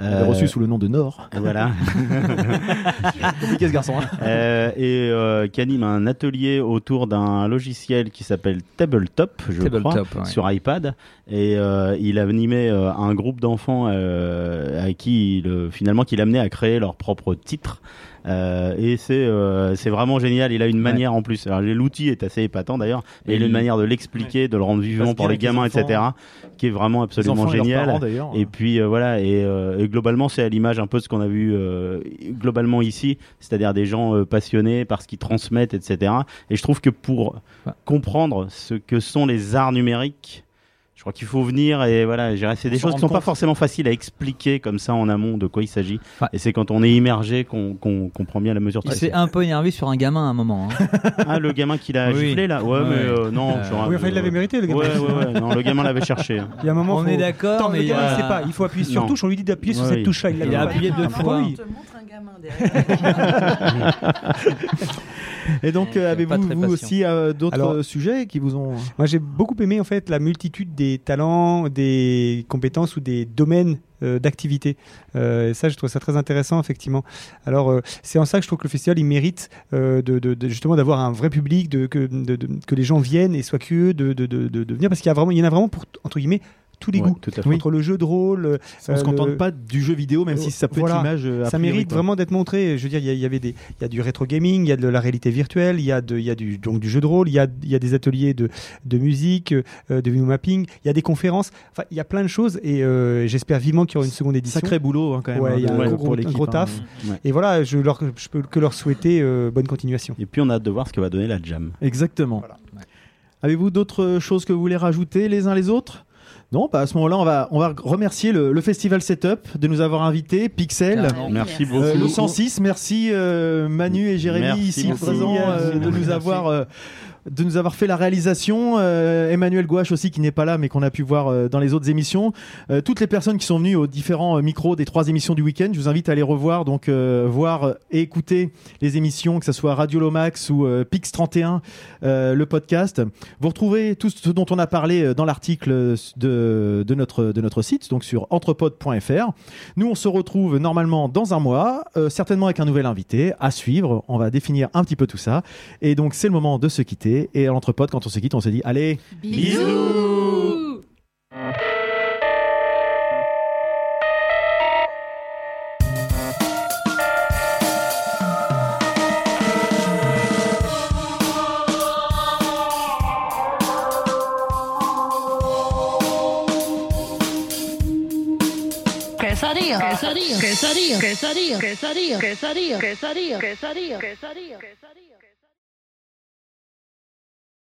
Euh, reçu sous le nom de Nord. Voilà. Compliqué ce garçon. hein. Euh, et euh, qui anime un atelier autour d'un logiciel qui s'appelle Tabletop, je Tabletop, crois, ouais. sur iPad. Et euh, il a animé euh, un groupe d'enfants euh, à qui il, finalement qu'il amenait à créer leur propre titre. Euh, et c'est euh, c'est vraiment génial. Il a une manière en plus. Alors, l'outil est assez épatant d'ailleurs. Et Et il a une manière de l'expliquer, de le rendre vivant pour les gamins, enfants. etc. Qui est vraiment absolument et génial. parents. Et puis euh, voilà. Et, et globalement, c'est à l'image un peu de ce qu'on a vu globalement ici, c'est-à-dire des gens passionnés par ce qu'ils transmettent, etc. Et je trouve que pour comprendre ce que sont les arts numériques. Je crois qu'il faut venir et voilà, je dirais, c'est des choses qui sont pas forcément faciles à expliquer comme ça en amont de quoi il s'agit. Et c'est quand on est immergé qu'on comprend bien la mesure de Il s'est un peu énervé sur un gamin à un moment. hein. Ah, le gamin qui l'a Oui. giflé là? Ouais, Ouais. mais euh, non. Euh, genre, Oui, enfin, il l'avait mérité, le gamin. Ouais, ouais, ouais. Non, le gamin l'avait cherché. hein. Il y a un moment, On faut- est d'accord, Attends, mais le il a- gamin, il sait pas. Il faut appuyer sur Non. touche. On lui dit d'appuyer sur cette touche-là. Il a l'a appuyé deux Ah, fois. oui. Et donc, euh, pas avez-vous vous aussi euh, d'autres euh, sujets qui vous ont. Moi, j'ai beaucoup aimé en fait la multitude des talents, des compétences ou des domaines euh, d'activité. Euh, et ça, je trouve ça très intéressant, effectivement. Alors, euh, c'est en ça que je trouve que le festival, il mérite euh, de, de- de- justement d'avoir un vrai public, de, que, de- de- que les gens viennent et soient curieux de, de, de, de- de venir, parce qu'il y, a vraiment- il y en a vraiment pour, entre guillemets, tous les Ouais, goûts. tout à fait. Oui. Entre le jeu de rôle, euh, On se le- contente pas du jeu vidéo, même si ça peut Voilà. être l'image. euh, Ça priori, mérite quoi. vraiment d'être montré. Je veux dire, il y avait des, il y a du rétro gaming, il y a de la réalité virtuelle, il y a de, il y a du donc du jeu de rôle, il y a, il y a des ateliers de, de musique, euh, de video mapping, il y a des conférences. Enfin, il y a plein de choses et euh, j'espère vivement qu'il y aura une seconde édition. Sacré boulot, hein, quand même, Ouais, il y a hein, un gros, pour gros- un l'équipe, gros hein. taf. Ouais. Et voilà, je leur, je peux que leur souhaiter euh, bonne continuation. Et puis on a hâte de voir ce que va donner la jam. Exactement. Avez-vous d'autres choses que vous voulez rajouter les uns les autres non, bah à ce moment-là, on va, on va remercier le, le festival Setup de nous avoir invités, Pixel, Carrément. Merci beaucoup. Euh, le 106, merci euh, Manu et Jérémy Merci ici présents euh, Merci. de nous avoir euh, de nous avoir fait la réalisation. Euh, Emmanuel Gouache aussi qui n'est pas là mais qu'on a pu voir euh, dans les autres émissions. Euh, toutes les personnes qui sont venues aux différents micros des trois émissions du week-end, je vous invite à les revoir, donc voir et écouter les émissions, que ce soit Radio Lomax ou Pix 31, euh, le podcast. Vous retrouvez tout ce dont on a parlé dans l'article de, de, notre, de notre site, donc sur entrepod.fr. Nous, on se retrouve normalement dans un mois, certainement avec un nouvel invité à suivre. On va définir un petit peu tout ça. Et donc, c'est le moment de se quitter. Et à l'entrepode, quand on se quitte, on se dit allez, Bisous Quesadilla, quesadilla, quesadilla, quesadilla, quesadilla, quesadilla, quesadilla, quesadilla, quesadilla, quesadilla.